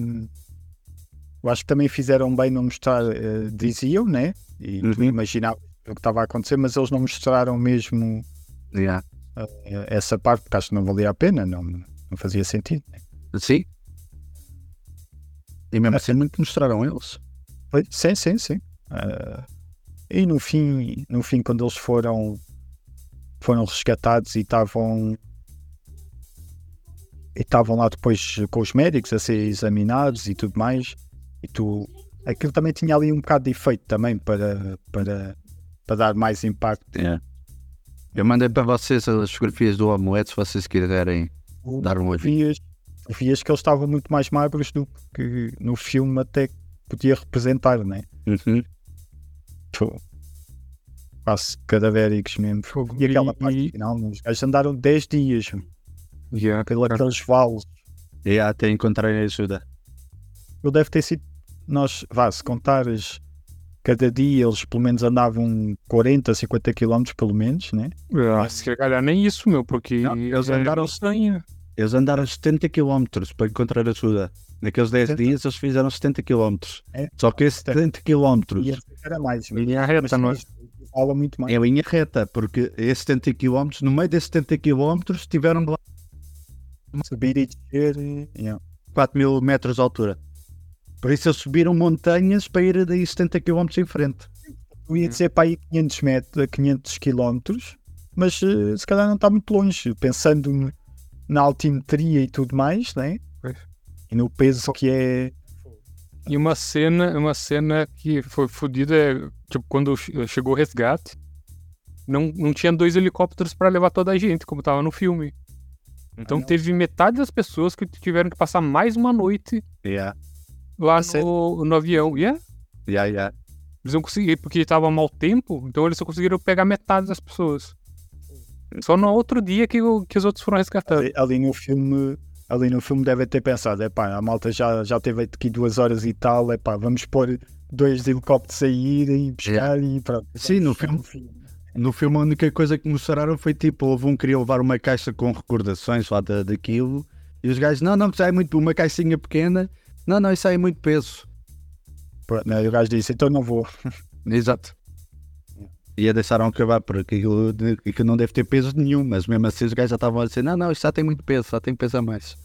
Eu acho que também fizeram bem não mostrar. eh, diziam, né? E tu Uhum. imaginavas o que estava a acontecer, mas eles não mostraram mesmo Yeah. eh, essa parte, porque acho que não valia a pena, não, não fazia sentido. né? Sim. E mesmo assim muito mostraram eles. Sim, sim, sim. Ah, e no fim, no fim, quando eles foram foram resgatados e estavam e estavam lá depois com os médicos a ser examinados e tudo mais, e tu aquilo também tinha ali um bocado de efeito também para, para, para dar mais impacto. Yeah. Eu mandei para vocês as fotografias do omelete se vocês quiserem dar um olho. Vias, vias que eles estavam muito mais magros do que no filme até podia representar, né? Uhum. Pô, Quase cadavéricos mesmo. Fogo. E aquela E- parte e- final, os gajos andaram 10 dias Yeah, pelos cara. aqueles vales. E até encontrarem ajuda. Eu deve ter sido, nós, vá, se contares, cada dia eles pelo menos andavam 40, 50 km pelo menos, né? Ah, se calhar nem isso, meu, porque Não, eles é andaram- montanha. Eles andaram 70 km para encontrar ajuda. Naqueles 10 70? dias eles fizeram 70 km. É. Só que esses 70 km E era mais. mas- Linha reta, não é? Fala muito mais. é linha reta, porque esses 70 km, no meio desses 70 km, tiveram de lá Subir e descer. yeah. 4 mil metros de altura. Por isso eles subiram montanhas para ir daí 70 km em frente. Eu ia dizer para aí 500 metros, 500 quilómetros, mas eh, se calhar não está muito longe, pensando na altimetria e tudo mais, né? Pois. E no peso que é. E uma cena, uma cena que foi fodida é, tipo, quando che- chegou o resgate, não, não tinha dois helicópteros para levar toda a gente, como tava no filme. Então Ah, teve metade das pessoas que tiveram que passar mais uma noite Yeah. lá Sério? no, no avião. E é, Yeah, yeah. eles não conseguiram, porque tava mau tempo, então eles só conseguiram pegar metade das pessoas. Só no outro dia que, que os outros foram resgatados. Ali, ali no filme. Ali no filme deve ter pensado, é pá, a malta já, já teve aqui duas horas e tal, é pá, vamos pôr dois helicópteros a ir e buscar e pronto. Sim, no filme- No filme a única coisa que mostraram foi tipo, houve um que queria levar uma caixa com recordações lá da, daquilo e os gajos, não, não, que é muito, uma caixinha pequena, não, não, isso aí é muito peso. Pronto, né, e o gajo disse, então não vou. Exato. E a deixaram acabar por aquilo que não deve ter peso nenhum, mas mesmo assim os gajos já estavam a dizer, não, não, isto já tem muito peso, já tem peso a mais.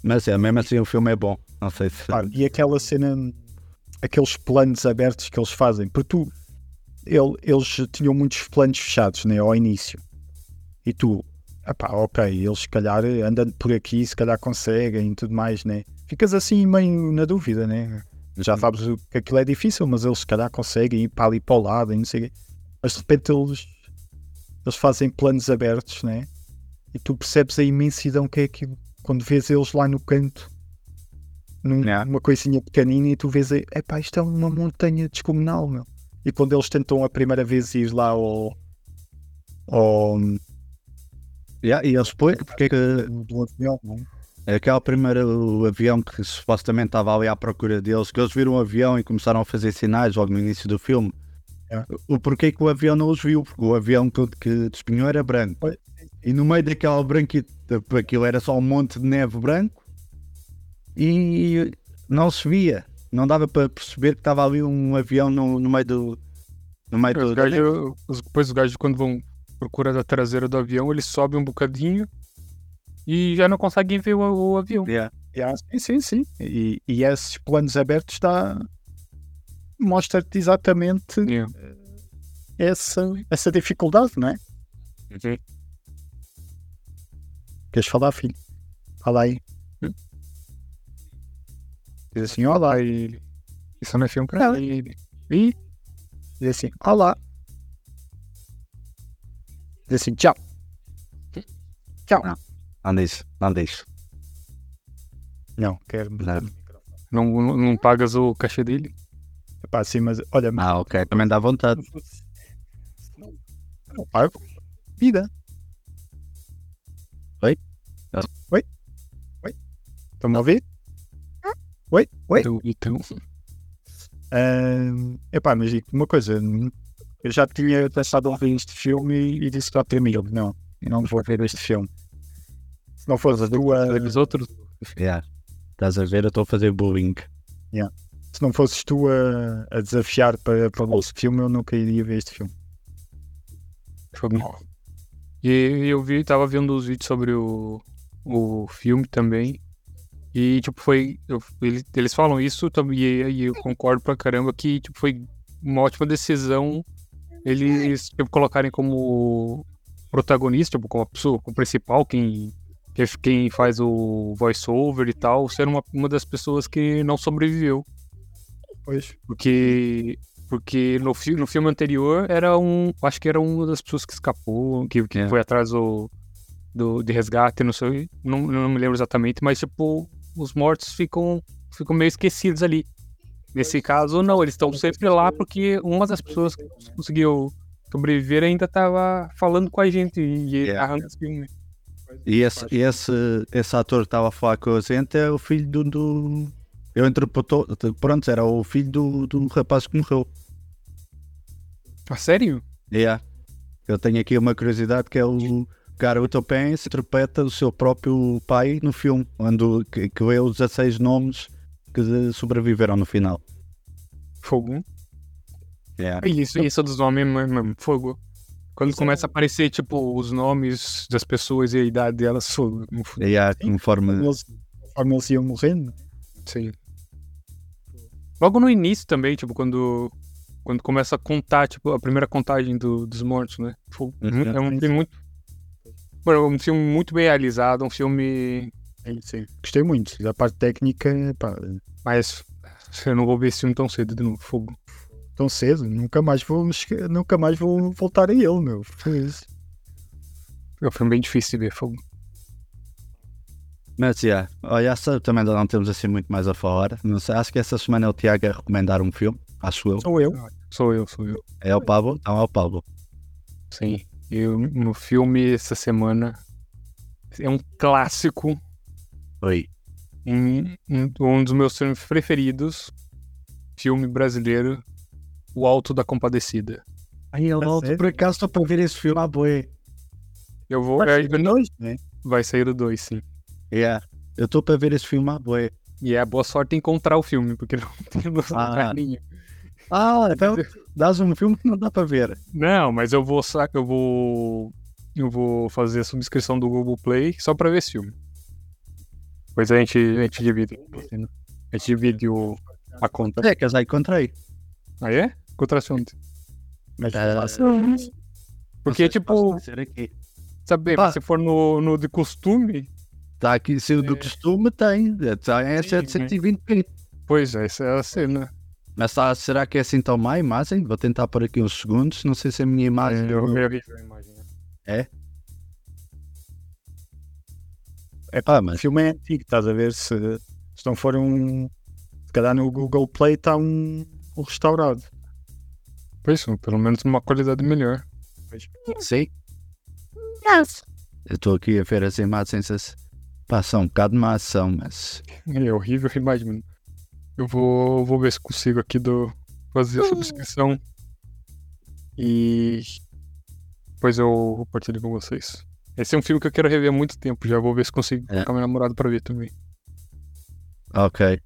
Mas é, mesmo assim o filme é bom. Não sei se. Pá, e aquela cena, aqueles planos abertos que eles fazem, porque tu, ele- eles tinham muitos planos fechados né, ao início, e tu, epá, ok, eles se calhar andando por aqui, se calhar conseguem e tudo mais, né? Ficas assim meio na dúvida, né? Já Uhum. sabes que aquilo é difícil, mas eles se calhar conseguem ir para ali para o lado e não sei o quê. Mas de repente eles, eles fazem planos abertos, né? E tu percebes a imensidão que é aquilo. Quando vês eles lá no canto, num- Yeah. numa coisinha pequenina, e tu vês, epá, isto é uma montanha descomunal, meu. E quando eles tentam a primeira vez ir lá ao. ao Yeah, e eles põem, porque é que aquele primeiro avião que supostamente estava ali à procura deles, que eles viram o avião e começaram a fazer sinais logo no início do filme. É. O porquê que o avião não os viu? Porque o avião que, que despenhou era branco. E no meio daquela branquita, aquilo era só um monte de neve branco e não se via. Não dava para perceber que estava ali um avião no, no meio do. No meio Os do. os, depois os gajos, quando vão procurar da traseira do avião, eles sobem um bocadinho e já não conseguem ver o, o avião. Yeah. Yeah, sim, sim, sim. E, e esses planos abertos dá... mostra-te exatamente Yeah. essa, essa dificuldade, não é? Queres falar, filho? Fala aí. Hum? Diz assim, olá. Aí, isso não é filme pra ele. E Diz assim, olá. Diz assim, tchau. Tchau. Não. Anda isso. Não, quero. Não. não, não, não pagas o cachê dele. Epá, sim, mas olha, Ah, ok. Também dá vontade. não pago. Vida. Oi? Oi? Oi? Estão-me a ouvir? Oi? Oi? Então, então, Ah, epá, mas digo uma coisa, eu já tinha pensado em ver este filme e, e disse para o mil, não, eu não vou ver este filme. Se não fosse a tua, os outros. Yeah. Estás a ver? Eu estou a fazer bullying. se não fosses tu a, a desafiar para, para o filme, eu nunca iria ver este filme. Foi bom. E eu vi, tava vendo os vídeos sobre o, o filme também. E, tipo, foi. eu- eles, eles falam isso também, e, eu concordo pra caramba que, tipo, foi uma ótima decisão eles tipo, colocarem como protagonista, tipo, como a pessoa, como principal, quem, que- quem faz o voice-over e tal, ser uma, uma das pessoas que não sobreviveu. Pois. Porque, porque no, fi- no filme anterior era um. Acho que era uma das pessoas que escapou, que, que É. foi atrás do, do, de resgate, não sei. Não, não me lembro exatamente, mas tipo, os mortos ficam, ficam meio esquecidos ali. Nesse caso, não, eles estão sempre lá porque uma das pessoas que conseguiu sobreviver ainda estava falando com a gente e Yeah. narrando esse filme. E esse, esse, esse ator que estava a falar com a gente é o filho do. do... Eu interpretou. Pronto, era o filho do, do rapaz que morreu. Ah, sério? Yeah. Eu tenho aqui uma curiosidade que é o garoto Pence interpreta o seu próprio pai no filme, onde que, que vê os 16 nomes que sobreviveram no final. Fogo. Yeah. Isso, isso dos nomes mesmo, fogo. Quando começa a aparecer, tipo, os nomes das pessoas e a idade delas, não fogo. Yeah, conforme. Eles, conforme eles iam morrendo, Sim. Logo no início também, tipo, quando, quando começa a contar, tipo, a primeira contagem do- dos mortos, né? Fogo. Uhum. É um filme muito. Mano, é um filme muito bem realizado, um filme. sim, sim. gostei muito. Da parte técnica, pá, Mas eu não vou ver esse filme tão cedo de novo. Fogo. Tão cedo, nunca mais vou, nunca mais vou voltar a ele, meu. Pois. É um filme bem difícil de ver, fogo. Mas yeah, olha, essa também ainda não temos assim muito mais a falar. Não sei, acho que essa semana é o Tiago a recomendar um filme, acho eu. Sou eu. Sou eu, sou eu. É o Pablo? Então é o Pablo. Sim. Eu, no filme essa semana. É um clássico. Oi. Um, um, um dos meus filmes preferidos. Filme brasileiro. O Alto da Compadecida. Aí eu volto, volto por acaso estou para ver esse filme à boi. Eu vou. Vai é, sair dois, né? vai sair o 2, sim. Yeah. Eu estou para ver esse filme à boi. E é boa sorte encontrar o filme, porque não tem no Ah. carinho. Ah, então dás um filme que não dá para ver. Não, mas eu vou eu vou. Eu vou fazer a subscrição do Google Play só pra ver esse filme. Depois a gente, a gente divide. A gente divide o, a conta. É, que eu já encontrei. Ah, é? Contraste onde? Mas Ah, Porque, tipo, dizer aqui. sabe, Ah. se for no, no de costume, Está aqui, se o do É. costume tem. Está em Sim, 720p. pois é, essa é a cena. Mas tá, será que é assim tão má a imagem? Vou tentar por aqui uns segundos. Não sei se a minha imagem. É, eu, eu vi a imagem. né? Ah, o mas filme é antigo, estás a ver? Se, se não for um. Se calhar no Google Play está um, um restaurado. Pois, pelo menos uma qualidade melhor. sim. Eu estou aqui a ver as imagens. As... Pá, são um bocado má ação, mas. É horrível a imagem, mano. Eu vou, vou ver se consigo aqui do, fazer a subscrição. E depois eu compartilho com vocês. Esse é um filme que eu quero rever há muito tempo. Já vou ver se consigo É. colocar meu namorado pra ver também. Ok.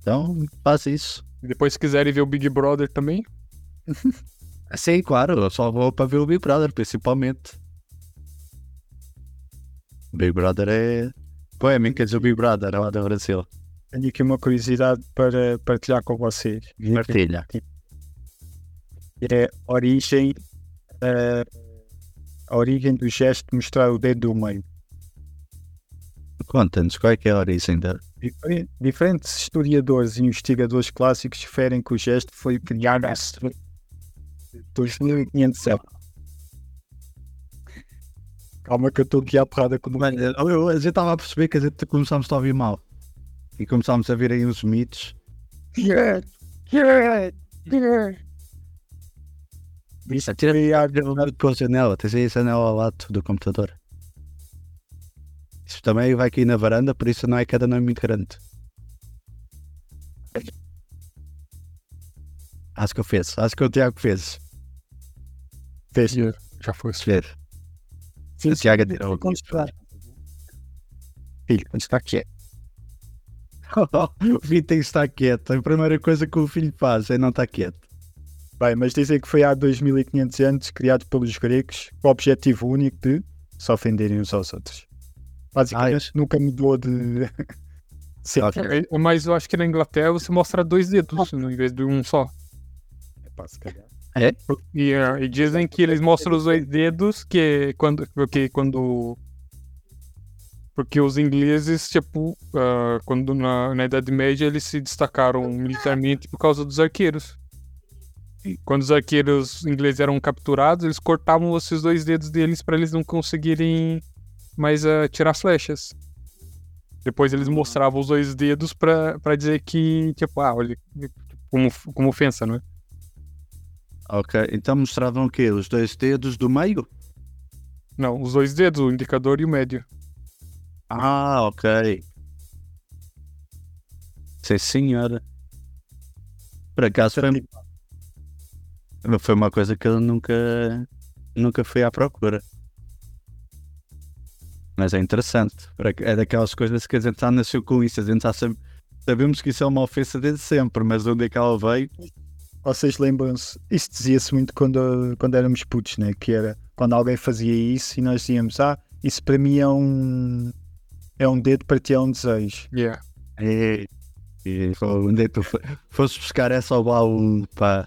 Então, faz isso. E depois, se quiserem ver o Big Brother também, Sim, claro. Eu só vou para ver o Big Brother, principalmente. Big Brother é. Poémica do Big Brother lá do Brasil. Tenho aqui uma curiosidade para partilhar com vocês. Martilha. É a origem, eh, a origem do gesto de mostrar o dedo do meio. Conta-nos qual é que é a origem da. Diferen- Diferentes historiadores e investigadores clássicos referem que o gesto foi criado 2500 anos. Calma que eu estou aqui à porrada com o Mano, eu, a gente estava a perceber que a gente começámos a ouvir mal. E começámos a ver aí uns mitos. Isto Tira a janela, tens aí a janela ao lado do computador. Isto também vai aqui na varanda, por isso não é cada é muito grande. Acho que eu fiz. Acho que o Tiago fez. Fez. Já foi. Fez. Sim, Tiago tirou. Filho, onde está quieto? o filho tem que estar quieto. A primeira coisa que o filho faz é não estar quieto. Bem, mas dizem que foi há 2500 anos criado pelos gregos com o objetivo único de se ofenderem uns aos outros. Basicamente, nunca mudou de. Sim, Ok. É, Mas eu acho que na Inglaterra você mostra dois dedos no invés de um só. é pá, se calhar. E, eh, e dizem que eles mostram os dois dedos que quando porque quando porque os ingleses tipo ah, quando na, na Idade Média eles se destacaram militarmente por causa dos arqueiros. E quando os arqueiros ingleses eram capturados eles cortavam esses dois dedos deles para eles não conseguirem mais ah, tirar as flechas. Depois eles mostravam os dois dedos para dizer que tipo ah olha como, como ofensa não é Ok. Então mostravam o quê? Os dois dedos do meio? Não, os dois dedos, o indicador e o médio. Ah, ok. Sim, senhora. Por acaso foi, foi uma coisa que eu nunca, nunca fui à procura. Mas é interessante. É daquelas coisas que a gente já nasceu com isso. A gente já sabe, sabemos que isso é uma ofensa desde sempre, mas onde é que ela veio? Vocês lembram-se? Isso dizia-se muito quando, quando éramos putos, né? Que era quando alguém fazia isso e nós dizíamos: Ah, isso para mim é um. É um dedo para ti, é um desejo. Yeah. É, e, pô, onde é que tu fo- foste buscar essa ao baú, pá?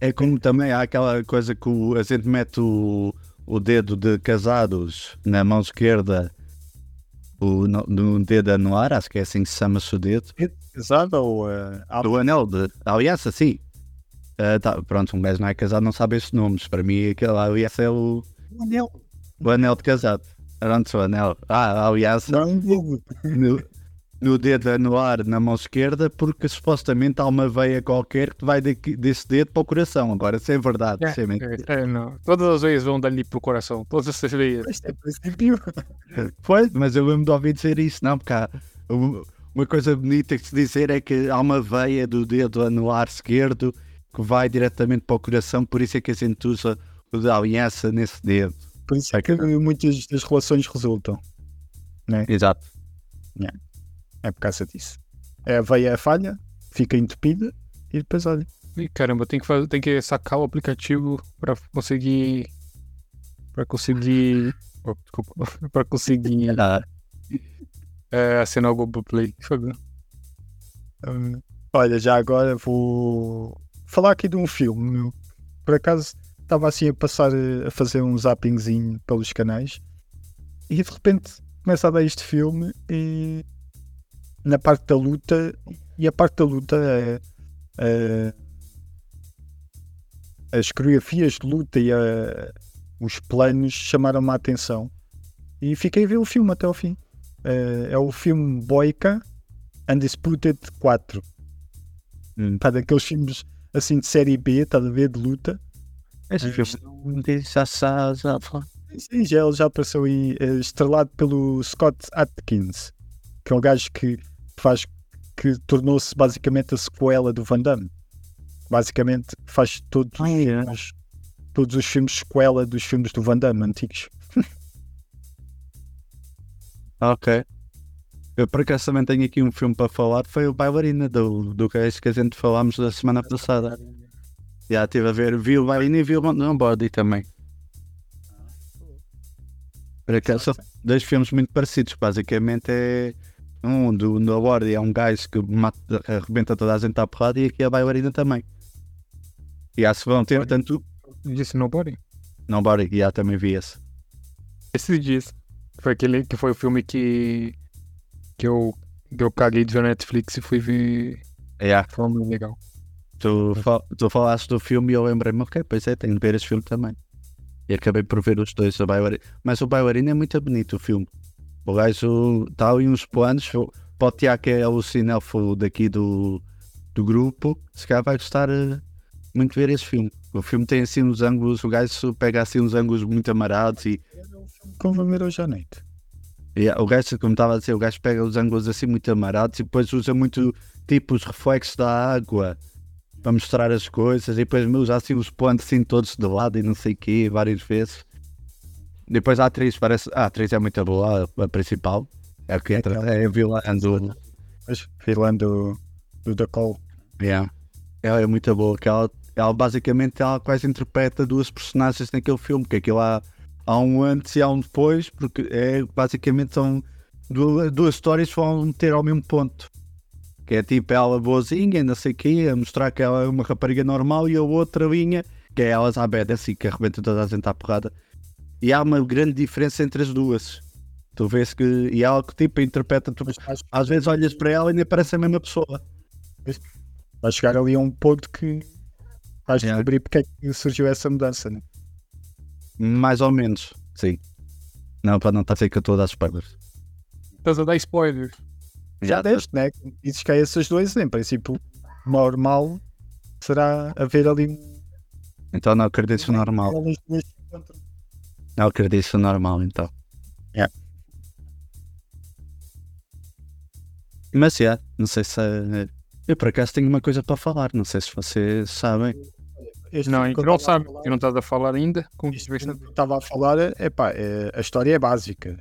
É como também há aquela coisa que o- a gente mete o, o dedo de casados na mão esquerda, o, no, no dedo anular, acho que é assim que se chama-se o dedo. Exato? Ou. eh, há- Do anel de aliança, sim. Ah, tá, pronto, um gajo não é casado, não sabe esses nomes. Para mim, aquela aliança é o, o anel de casado. Pronto, o anel. Ah, a aliança Não, é dedo. no, dedo anular na mão esquerda, porque supostamente há uma veia qualquer que vai daqui- desse dedo para o coração. Agora, se é verdade, se é mentira. É, é, não. Todas as vezes vão dali pro coração. Todas essas vezes. Isto é princípio. Foi, mas eu lembro de ouvir dizer isso, não, porque há uma- coisa bonita que se dizer é que há uma veia do dedo anular esquerdo que vai diretamente para o coração, por isso é que a gente usa o da aliança nesse dedo. Por isso é que muitas das relações resultam. Exato. É por causa disso. É a veia falha, fica entupida e depois olha. Ih, caramba, tem que, fazer, tem que sacar o aplicativo pra conseguir. Pra conseguir. oh, desculpa. pra conseguir Ah, é, assinar o Google Play. Hum, olha, já agora vou falar aqui de um filme. meu. Por acaso estava assim a passar a fazer um zappingzinho pelos canais e de repente começa a dar este filme e na parte da luta e a parte da luta é, é, as coreografias de luta e a- os planos chamaram-me a atenção e fiquei a ver o filme até ao fim. É, é o filme Boica Undisputed 4. Hum. Pá, daqueles filmes assim de série B, estás a ver, de luta. esse filme já já-. Sim, já, ele já apareceu aí, eh, estrelado pelo Scott Atkins, que é um gajo que faz que tornou-se basicamente a sequela do Van Damme. Basicamente faz todos, os Ah, é? filmes, todos os filmes sequela dos filmes do Van Damme antigos. Ok. Eu por acaso também tenho aqui um filme para falar, foi o Bailarina, do, do que que a gente falámos da semana passada. Já estive a ver, vi o Bailarina e vi o Nobody também. Por acaso são dois filmes muito parecidos, basicamente é um do Nobody é um gajo que mata, arrebenta toda a gente à porrada e aqui a Bailarina também. E há se vão ter tanto Disse Nobody? Nobody, e já também vi esse. Esses dias. Foi aquele que foi o filme que. que eu. que eu caguei de ver na Netflix e fui ver. Yeah. Foi muito legal. Tu, fa tu falaste do filme e eu lembrei-me, ok, pois é, tenho de ver esse filme também. E acabei por ver os dois, o Bailarina. Mas o Bailarina é muito bonito o filme. O gajo está ali uns planos, pode ter que é o cinéfilo daqui do, do grupo, se calhar vai gostar eh, muito de ver esse filme. O filme tem assim uns ângulos, o gajo pega assim uns ângulos muito amarados e, Como ver hoje à noite. e o gajo, como estava a dizer, o gajo pega os ângulos assim muito amarados e depois usa muito tipo os reflexos da água para mostrar as coisas, e depois já assim os pontos assim todos de lado e não sei o quê, várias vezes. Depois a atriz parece. A atriz é muito boa, a, a principal. É a que entra, é a vilã do. Vilã do, do The Call. Yeah. Ela é muito boa, que ela, ela basicamente ela quase interpreta duas personagens naquele filme, que aquilo há, há um antes e há um depois, porque é basicamente são duas, duas histórias que vão meter ao mesmo ponto. Que é tipo ela boazinha, não sei o quê, a mostrar que ela é uma rapariga normal e a outra linha, que é ela Zabed, assim, que arrebenta toda a gente à porrada. E há uma grande diferença entre as duas. Tu vês que. E ela que tipo interpreta. Tu, às vezes olhas para ela e nem parece a mesma pessoa. Vai chegar ali a um ponto que vais Yeah. descobrir porque é que surgiu essa mudança, né? Mais ou menos, sim. Não, para não estar a dizer que eu estou a dar spoilers. Estás a dar spoilers. Já deste, né? Dizes que há esses dois, em princípio, normal será haver ali um- Então não acredito normal. elas duas Não acredito normal, então. Yeah. Mas é, não sei se. Eu por acaso tenho uma coisa para falar, não sei se vocês sabem. Este Não, que eu não estava a sabe, falar- e não estás a falar ainda. Com Isto que eu estava a falar, epá, é, a história é básica.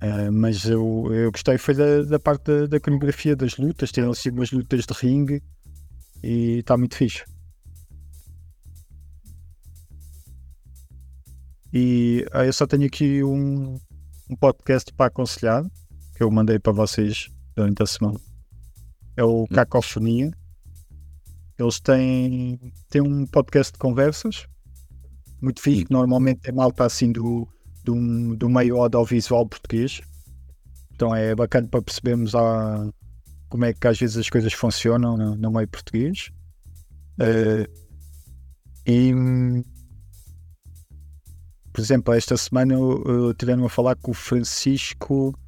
Eh, mas eu, eu gostei foi da, da parte da, da coreografia das lutas, tem assim umas lutas de ringue e está muito fixe. E ah, eu só tenho aqui um, um podcast para aconselhar que eu mandei para vocês durante a semana. É o Cacofonia. Eles têm, têm um podcast de conversas muito fixe, que normalmente é malta assim do, do, do meio audiovisual português. Então é bacana para percebermos a, como é que às vezes as coisas funcionam no, no meio português. Eh, e hum, por exemplo, esta semana eu, tiveram a falar com o Francisco.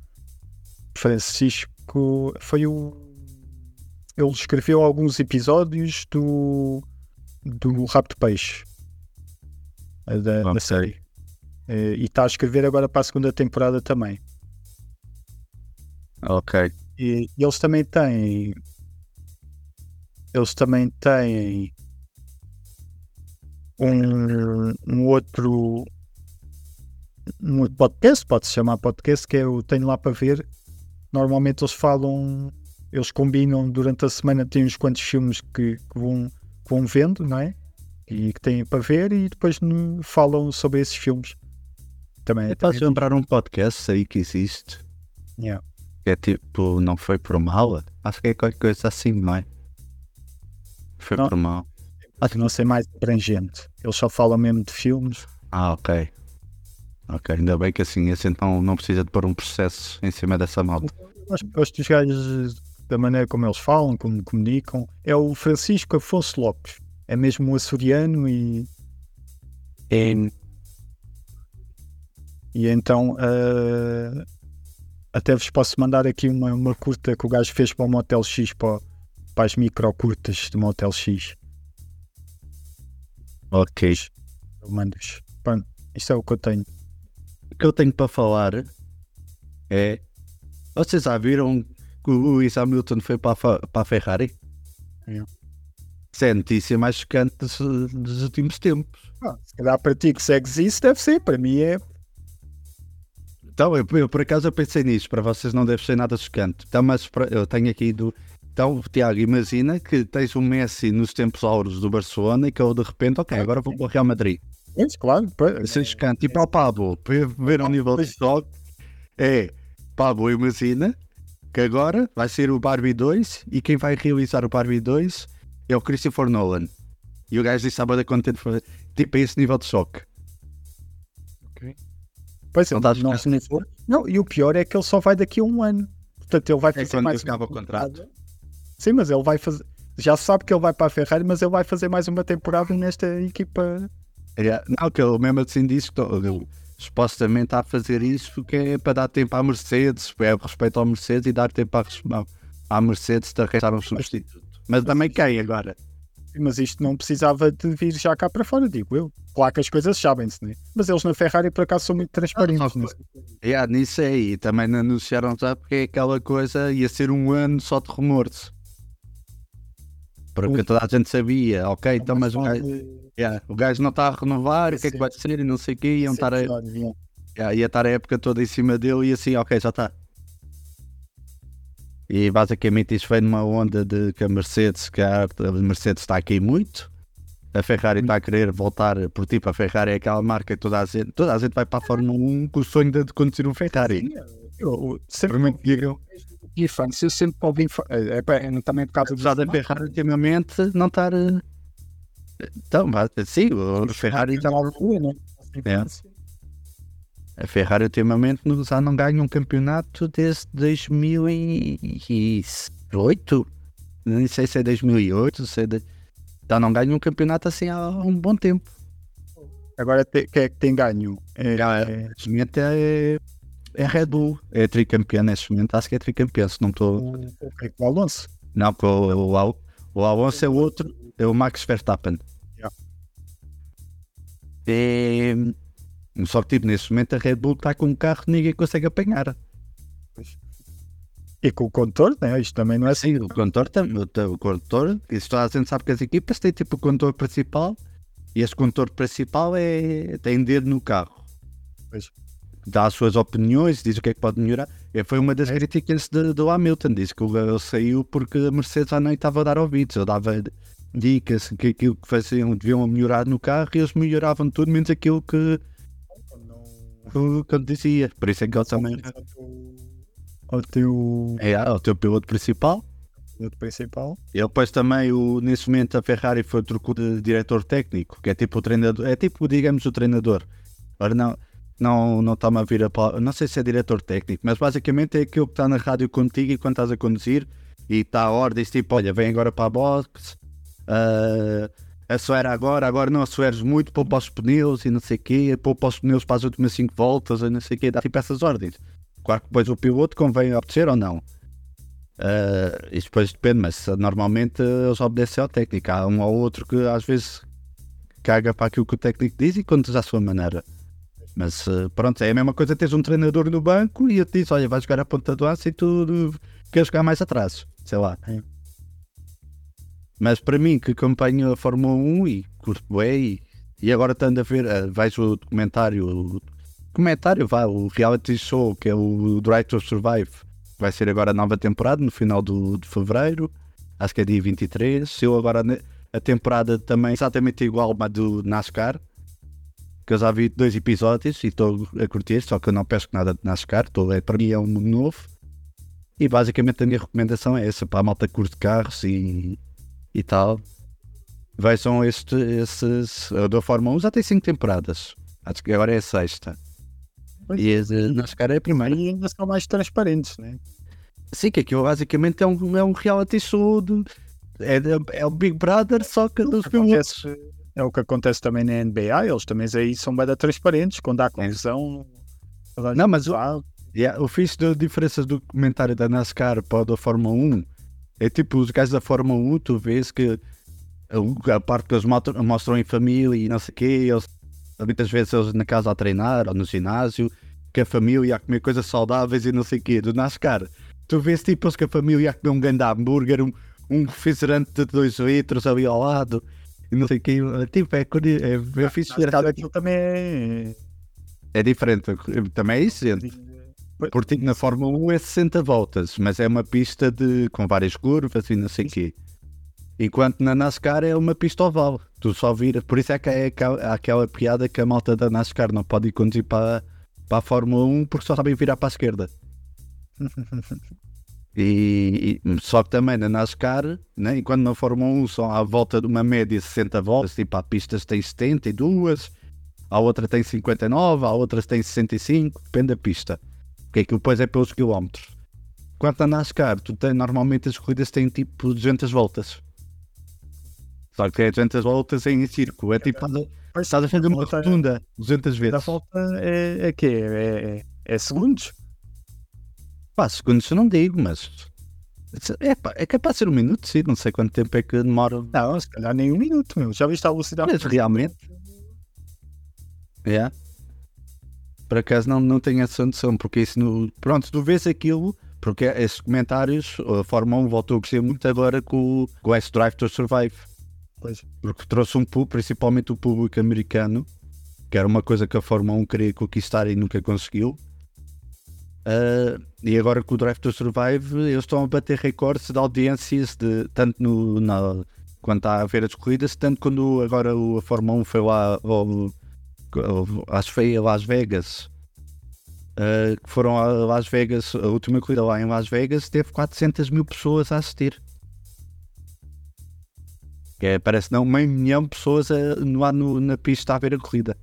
Francisco foi o. Ele escreveu alguns episódios do, do Rapto Peixe da, da série. Eh, e está a escrever agora para a segunda temporada também. Ok. E, e eles também têm. Eles também têm um, um outro um outro podcast, pode-se chamar podcast, que é o Tenho lá para ver. Normalmente eles falam, eles combinam durante a semana, tem uns quantos filmes que, que vão, que vão vendo, não é? E que têm para ver e depois falam sobre esses filmes. Também, Eu também posso lembrar um podcast aí que existe, Yeah. que é tipo, não foi por mal? Acho que é qualquer coisa assim, não é? Foi Não. por mal. Acho que não sei mais abrangente. Eles só falam mesmo de filmes. Ah, ok. Ok, ainda bem que assim, assim não, não precisa de pôr um processo em cima dessa malta. Gosto, gosto dos gajos da maneira como eles falam, como comunicam. É o Francisco Afonso Lopes. É mesmo um açoriano e. E, e então. ah, até vos posso mandar aqui uma, uma curta que o gajo fez para o Motel X, para, para as micro curtas do Motel X. Ok. Eu mando-vos. Pronto, isto é o que eu tenho. O que eu tenho para falar é. Vocês já viram que o Lewis Hamilton foi para a, para a Ferrari? É. Isso é a notícia mais chocante dos, dos últimos tempos. Ah, se calhar para ti que segues isso, deve ser. Para mim é. Então, eu, eu, por acaso eu pensei nisso, para vocês não deve ser nada chocante. Então, mas eu tenho aqui do. Então, Tiago, imagina que tens o Messi nos tempos áureos do Barcelona e que eu de repente, ok, agora vou para o Real Madrid. Pois, claro. Isso é chocante. E para o Pablo, para ver o nível de choque, é Pablo, imagina que agora vai ser o Barbie 2 e quem vai realizar o Barbie 2 é o Christopher Nolan. E o gajo disse sábado contente foi tipo a esse nível de choque. Pois Não não, não, não não, e o pior é que ele só vai daqui a um ano. Portanto, ele vai fazer É quando mais acaba o contrato. Sim, mas ele vai fazer. Já sabe que ele vai para a Ferrari, mas ele vai fazer mais uma temporada nesta equipa. É, Não, que ele mesmo assim disse que ele supostamente está a fazer isso porque é para dar tempo à Mercedes, é respeito ao Mercedes e dar tempo à, à Mercedes de arranjar um substituto. Mas também quem agora? Mas isto não precisava de vir já cá para fora, digo eu. Claro que as coisas sabem-se, né? Mas eles na Ferrari, por acaso, são muito transparentes. Ah, só nesse- É, nisso aí, também não anunciaram já porque é aquela coisa, ia ser um ano só de rumores. Porque toda a gente sabia, ok, então mas o gajo, yeah, o gajo não está a renovar, o que é que vai ser e não sei o quê, iam estar a, yeah, ia estar a época toda em cima dele e assim, ok, já está. E basicamente isso foi numa onda de que a Mercedes, que a Mercedes está aqui muito, a Ferrari está a querer voltar, por tipo, a Ferrari é aquela marca que toda a gente, toda a gente vai para a Fórmula 1 com o sonho de conduzir um Ferrari. Eu, sempre me digam. E fãs, eu sempre ouvi. É, é, também por causa Apesar da Ferrari ultimamente não estar. eh, Então, mas, sim, o Ferrari está mal né? É. A Ferrari ultimamente não- já não ganha um campeonato desde 2008. Nem sei se é 2008, se é de... já não ganha um campeonato assim há um bom tempo. Agora, quem é que tem ganho? É, é, é, é Red Bull, é tricampeã neste momento, acho que é tricampeã, se não estou. o, o Alonso. Não, porque o, o, o Alonso é o outro, é o Max Verstappen. Yeah. É, só que tipo, neste momento a Red Bull está com um carro que ninguém consegue apanhar. E com o condutor, né? Isto também não é assim. Sim, o condutor o, o condutor, isso toda a gente sabe que as equipas têm tipo o condutor principal e esse condutor principal é, tem dedo no carro. Pois. Dá as suas opiniões, diz o que é que pode melhorar. E foi uma das críticas de- do Hamilton, disse que o- ele saiu porque a Mercedes já não estava a dar ouvidos, ele dava dicas que aquilo que faziam deviam melhorar no carro e eles melhoravam tudo menos aquilo que, ele dizia. Por isso é que ele também O teu é o teu piloto principal. piloto principal. Ele depois também, o, nesse momento, a Ferrari foi trocou de diretor técnico, que é tipo o treinador, é tipo, digamos, o treinador. Agora não, não, não está-me a vir a palavra, não sei se é diretor técnico, mas basicamente é aquilo que está na rádio contigo e quando estás a conduzir e está a ordem, tipo, olha, vem agora para a box, uh, acelera agora, agora não aceleres muito, poupa os pneus e não sei o quê, poupa os pneus para as últimas 5 voltas e não sei o quê, dá tipo essas ordens. Claro que depois o piloto convém obedecer ou não. Uh, isso depois depende, mas normalmente eles obedecem ao técnico. Há um ou outro que às vezes caga para aquilo que o técnico diz e conduz à sua maneira. Mas uh, pronto, é a mesma coisa teres um treinador no banco e ele te diz: Olha, vais jogar a ponta do aço e tu uh, queres jogar mais atrás. Sei lá. É. Mas para mim, que acompanho a Fórmula 1 e curto bem, e, agora estando a ver, uh, vejo o documentário, o documentário, vá, o reality show que é o Drive to Survive vai ser agora a nova temporada no final do, de fevereiro, acho que é dia 23. Eu agora a temporada também exatamente igual à do NASCAR, que eu já vi dois episódios e estou a curtir, só que eu não pesco nada de NASCAR, estou, é, para mim é um mundo novo. E basicamente a minha recomendação é essa, para a malta curte carros e, e tal. Vejam este, esses. A da Fórmula 1 já tem 5 temporadas. Acho que agora é a sexta. Pois. E a de NASCAR é a primeira. E ainda são mais transparentes, né? Sim, que aquilo basicamente é um, é um reality show de, é, de- é o Big Brother, só que dos pilotos. Acontece, é o que acontece também na NBA, eles também aí são bem transparentes, quando há confusão. toda a Não, mas o-. Yeah, o fixe da diferença do comentário da NASCAR para o da Fórmula 1 é tipo os gajos da Fórmula 1, tu vês que a, a parte que eles mostram, mostram em família e não sei o quê, eles, muitas vezes eles na casa a treinar ou no ginásio, que a família a comer coisas saudáveis e não sei o quê. Do NASCAR, tu vês tipo eles que a família a comer um grande hambúrguer, um, um refrigerante de 2 litros ali ao lado e não sei o quê. Tipo, é, curi- é, é, fixe ver aquilo também é. é diferente, também é exigente. Porque tipo, na Fórmula 1 é 60 voltas, mas é uma pista de, com várias curvas e não sei o quê. Enquanto na NASCAR é uma pista oval. Tu só viras. Por isso é que é aquela piada que a malta da NASCAR não pode ir conduzir para, para a Fórmula 1 porque só sabem virar para a esquerda. E, e- só que também na NASCAR, né, enquanto na Fórmula 1 só à volta de uma média de 60 voltas, tipo há pistas que têm 72, a outra tem 59, a outra tem 65, depende da pista. Porque aquilo depois é pelos quilómetros. Quanto a NASCAR, tu tem, normalmente as corridas têm tipo 200 voltas. Só que é 200 voltas em círculo. É tipo, estás a- estás a fazer uma rotunda 200 Da vezes. volta é, é quê? É, é, é segundos? Pá, segundos eu não digo, mas. É, pá, é capaz de ser um minuto, sim. Não sei quanto tempo é que demora. Não, se calhar nem um minuto, meu. Já viste a velocidade? Mas realmente. É. Por acaso não, não tenho essa noção, porque isso no. Pronto, tu vês aquilo, Porque esses comentários, a Fórmula 1 voltou a crescer muito agora com, o- com esse Drive to Survive. Pois. Porque trouxe um público, principalmente o público americano, que era uma coisa que a Fórmula 1 queria conquistar e nunca conseguiu. Ah, e agora com o Drive to Survive, eles estão a bater recordes de audiências, de, tanto no, na, quando está a ver as corridas, tanto quando agora a Fórmula 1 foi lá ao, ao- acho que foi a Las Vegas. ah, que foram a Las Vegas, a última corrida lá em Las Vegas, teve 400 mil pessoas a assistir. Que é, parece não meio milhão de pessoas a, lá no, na pista a ver a corrida.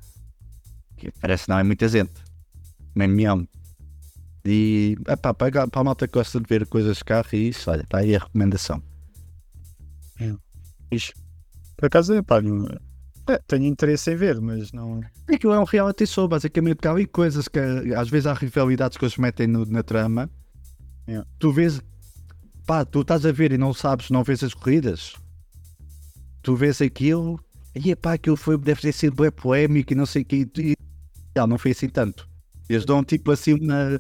Que parece não é muita gente. Meio milhão. E epá, para, para a malta que gosta de ver coisas de carro e isso, olha, está aí a recomendação. Por acaso, epá, não, é, tenho interesse em ver, mas não. Aquilo é um reality show, basicamente, porque há ali coisas que às vezes há rivalidades que eles metem no- na trama. Yeah. Tu vês, pá, tu estás a ver e não sabes, não vês as corridas. Tu vês aquilo e pá, aquilo foi, deve ter sido bem polémico e não sei o que. E, e, não foi assim tanto. Eles dão tipo assim uma.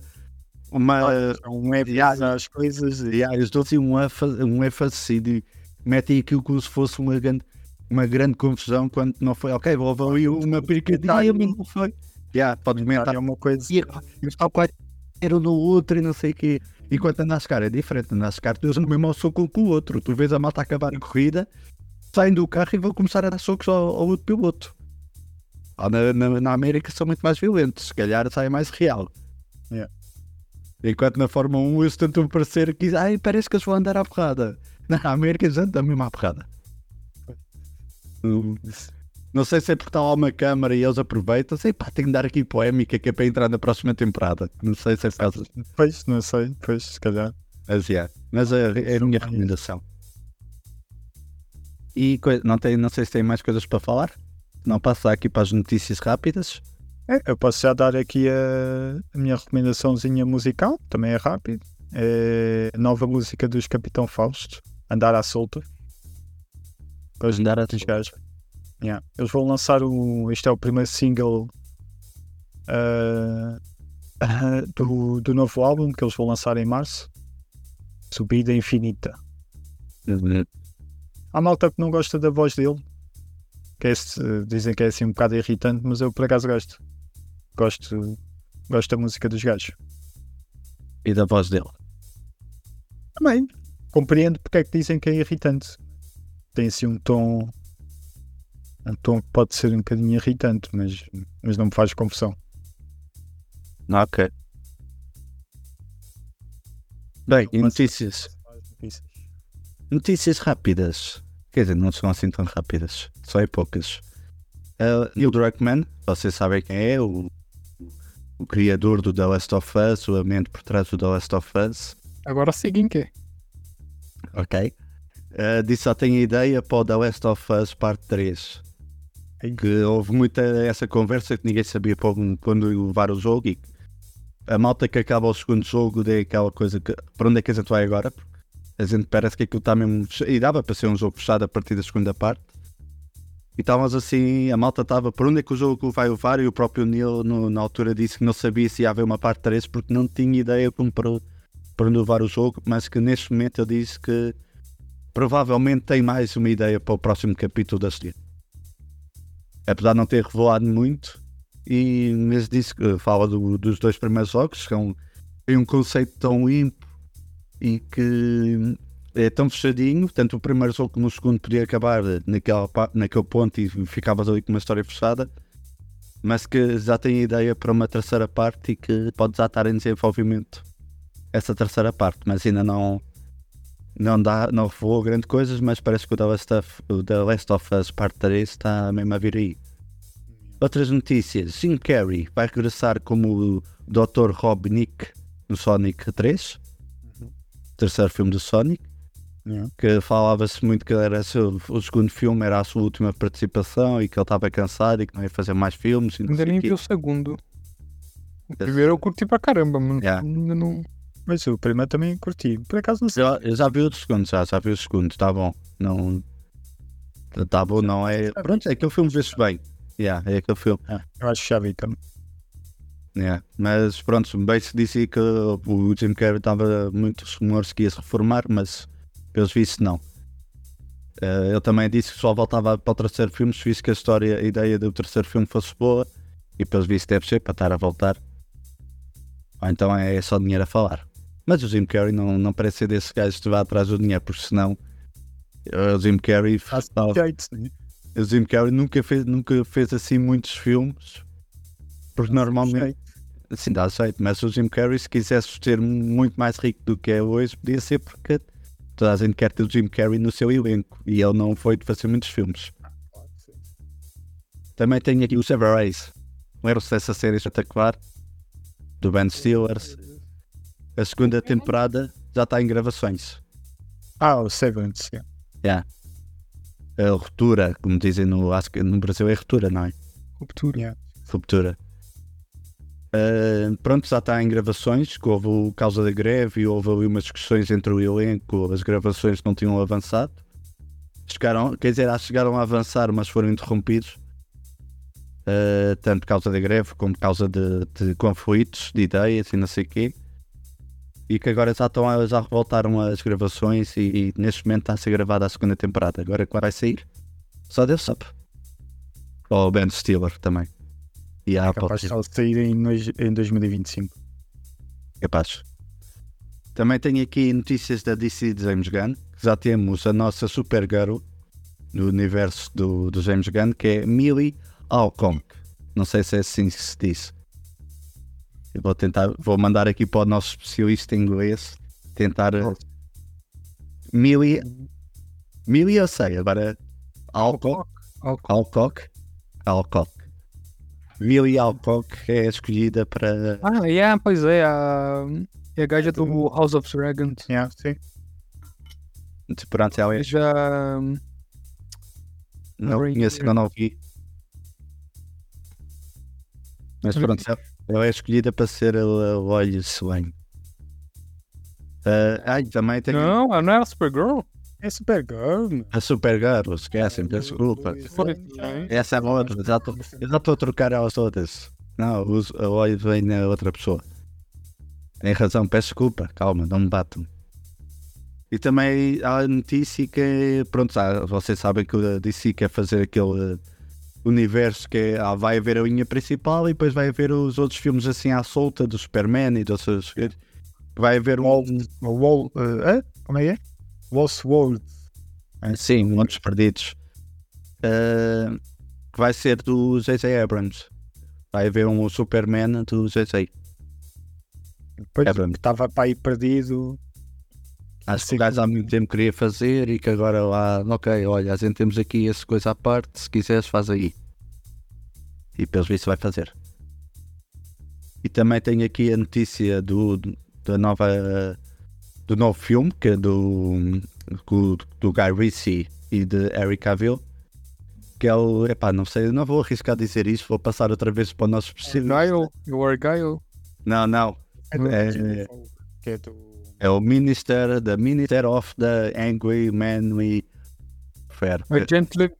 Uma Um é Yeah. as coisas e eles dão assim um ênfase, um ênfase e metem aquilo como se fosse uma grande, uma grande confusão quando não foi. Ok, houve ali uma picadinha, mas não foi. Yeah, podes comentar. é uma coisa. E eles tal qual eram no outro e não sei o quê. Enquanto a NASCAR é diferente, a NASCAR tu usas mesmo ao soco com o outro. Tu vês a malta acabar a corrida, saem do carro e vão começar a dar socos ao, ao outro piloto. Na, na, na América são muito mais violentos, se calhar sai mais real. Enquanto na Fórmula 1 eles tentam parecer que ai, parece que eles vão andar à porrada. Na América eles andam mesmo à porrada. Não sei se é porque está lá uma câmara e eles aproveitam. Sei pá, tenho que dar aqui polémica que é para entrar na próxima temporada. Não sei se é causa. Pois, não sei, pois, se calhar. Mas, yeah. Mas é, é a minha recomendação. E não, tem, não sei se tem mais coisas para falar. Não passar aqui para as notícias rápidas. É, eu posso já dar aqui a, minha recomendaçãozinha musical, também é rápido. É a nova música dos Capitão Fausto, Andar à Solta. Gosto Andar à Solta. Yeah. Eles vão lançar o. Este é o primeiro single ah, do, do novo álbum que eles vão lançar em março. Subida Infinita. Há malta que não gosta da voz dele. Que é dizem que é assim um bocado irritante, mas eu por acaso gosto. Gosto, gosto da música dos gajos. E da voz dele. Também compreendo porque é que dizem que é irritante. Tem assim um tom. Um tom que pode ser um bocadinho irritante, mas, mas não me faz confusão. Ok. Bem, e notícias? Notícias rápidas. Quer dizer, não são assim tão rápidas. Só é poucas. Uh, Neil Druckmann, vocês sabem quem é, o, o criador do The Last of Us, o mente por trás do The Last of Us. Agora sim, quem quer? Ok. Uh, disse só tem ideia para o The Last of Us parte 3. Que houve muita essa conversa que ninguém sabia para quando levar o jogo e a malta que acaba o segundo jogo é aquela coisa que para onde é que a gente vai agora? Porque a gente parece que aquilo está mesmo e dava para ser um jogo fechado a partir da segunda parte. E estávamos assim, a malta estava para onde é que o jogo vai levar e o próprio Neil no- na altura disse que não sabia se ia haver uma parte 3 porque não tinha ideia como para, para onde levar o jogo, mas que neste momento ele disse que provavelmente tem mais uma ideia para o próximo capítulo da série. Apesar de não ter revelado muito, e mas disse que fala do- dos dois primeiros jogos, que é um, tem um conceito tão limpo e que é tão fechadinho, tanto o primeiro jogo como o segundo podia acabar naquela, naquele ponto e ficavas ali com uma história fechada, mas que já tem ideia para uma terceira parte e que pode já estar em desenvolvimento essa terceira parte, mas ainda não não dá, não revelou grande coisas, mas parece que o The Last of, o The Last of Us Part 3 está mesmo a vir aí. Outras notícias, Jim Carrey vai regressar como o Dr. Robotnik no Sonic 3, terceiro filme do Sonic, Yeah. que falava-se muito que era seu- o segundo filme era a sua última participação e que ele estava cansado e que não ia fazer mais filmes. Ainda nem vi o segundo. O primeiro eu curti pra caramba, mano. Yeah. Ainda não. Mas o primeiro também curti. Por acaso não sei. Já, eu já vi o segundo, já, já vi o segundo, está bom. Não. Está bom, não é. Pronto, é aquele filme vê-se bem. Yeah, é aquele filme. Ah, eu acho que já vi também. Yeah. Mas pronto, bem se dizia que o Jim Carrey estava muitos rumores que ia se reformar, mas pelos vistos não. Eh, ele também disse que só voltava para o terceiro filme se visse que a história, a ideia do terceiro filme fosse boa e pelos vistos deve ser para estar a voltar. Ou então é só dinheiro a falar. Mas o Jim Carrey não, não parece ser desse gajo que vai atrás do dinheiro, porque senão eh, o Jim Carrey, né? o Jim Carrey nunca fez, nunca fez assim muitos filmes, porque normalmente Sim, dá jeito, mas o Jim Carrey, se quisesse ser muito mais rico do que é hoje, podia ser porque toda a gente quer ter o Jim Carrey no seu elenco e ele não foi de fazer muitos filmes. Também tem aqui o Severance. Lembram-se dessa série espetacular? Do Ben Stiller. A segunda temporada já está em gravações. Ah, o Severance. yeah. A ruptura, como dizem no, no Brasil é ruptura, não é? Ruptura. Yeah. Ruptura. Ah, pronto, já está em gravações, que houve causa da greve e houve ali umas discussões entre o elenco, as gravações não tinham avançado. Chegaram, quer dizer, chegaram a avançar, mas foram interrompidos. Ah, tanto por causa da greve como por causa de, de conflitos de ideias e não sei o quê. E que agora já, estão, já voltaram as gravações e, e neste momento está a ser gravada a segunda temporada. Agora quando vai sair? Só Deus sabe. Ou o Ben Stiller também. E a Apple Capaz de sair em, em 2025. Capaz. Também tenho aqui notícias da DC de James Gunn. Já temos a nossa Supergirl no universo do, do James Gunn, que é Millie Alconk. Não sei se é assim que se diz. Eu vou tentar, vou mandar aqui para o nosso especialista em inglês tentar. eh, Millie. Millie eu sei, agora. Alconk. Alcock. Alcock. Alcock. Millie Alcock é escolhida para. Ah, yeah, pois é. A, é a gaja do House of Dragons. Yeah, sim. Pronto, ela é Já. Não conheço, eu não vi. Mas pronto, ela- ela é escolhida para ser a a Lois Lane. Ah, ai, também tem Não, ela não era Supergirl? É Supergirl. a Supergirl, esquecem, peço desculpa. Essa é a outra, eu já estou a trocar elas todas. Não, os- a Lois Lane é outra pessoa. Tem razão, peço desculpa, calma, não me batam. E também há a notícia que, pronto, vocês sabem que a DC quer fazer aquele universo que é, ah, vai haver a linha principal e depois vai haver os outros filmes assim à solta do Superman e de outras. Vai haver um, Wall, Wall, é? Como é que é? Lost World. sim, montes perdidos. Ah, que vai ser do J.J. Abrams. Vai haver um Superman do J.J. Abrams. que estava para aí perdido. Acho que o gajo há muito tempo queria fazer e que agora lá, ok, olha, a gente temos aqui essa coisa à parte, se quiseres faz aí. E pelos vistos vai fazer. E também tenho aqui a notícia do, da nova, do novo filme, que é do, do, do Guy Ritchie e de Eric Cavill. Que é o, epá, não sei, não vou arriscar dizer isto, vou passar outra vez para o nosso específico. You are Guile. Não, não, É do, É- é é o Minister, the Minister of the Angry Manly Fair. A gently,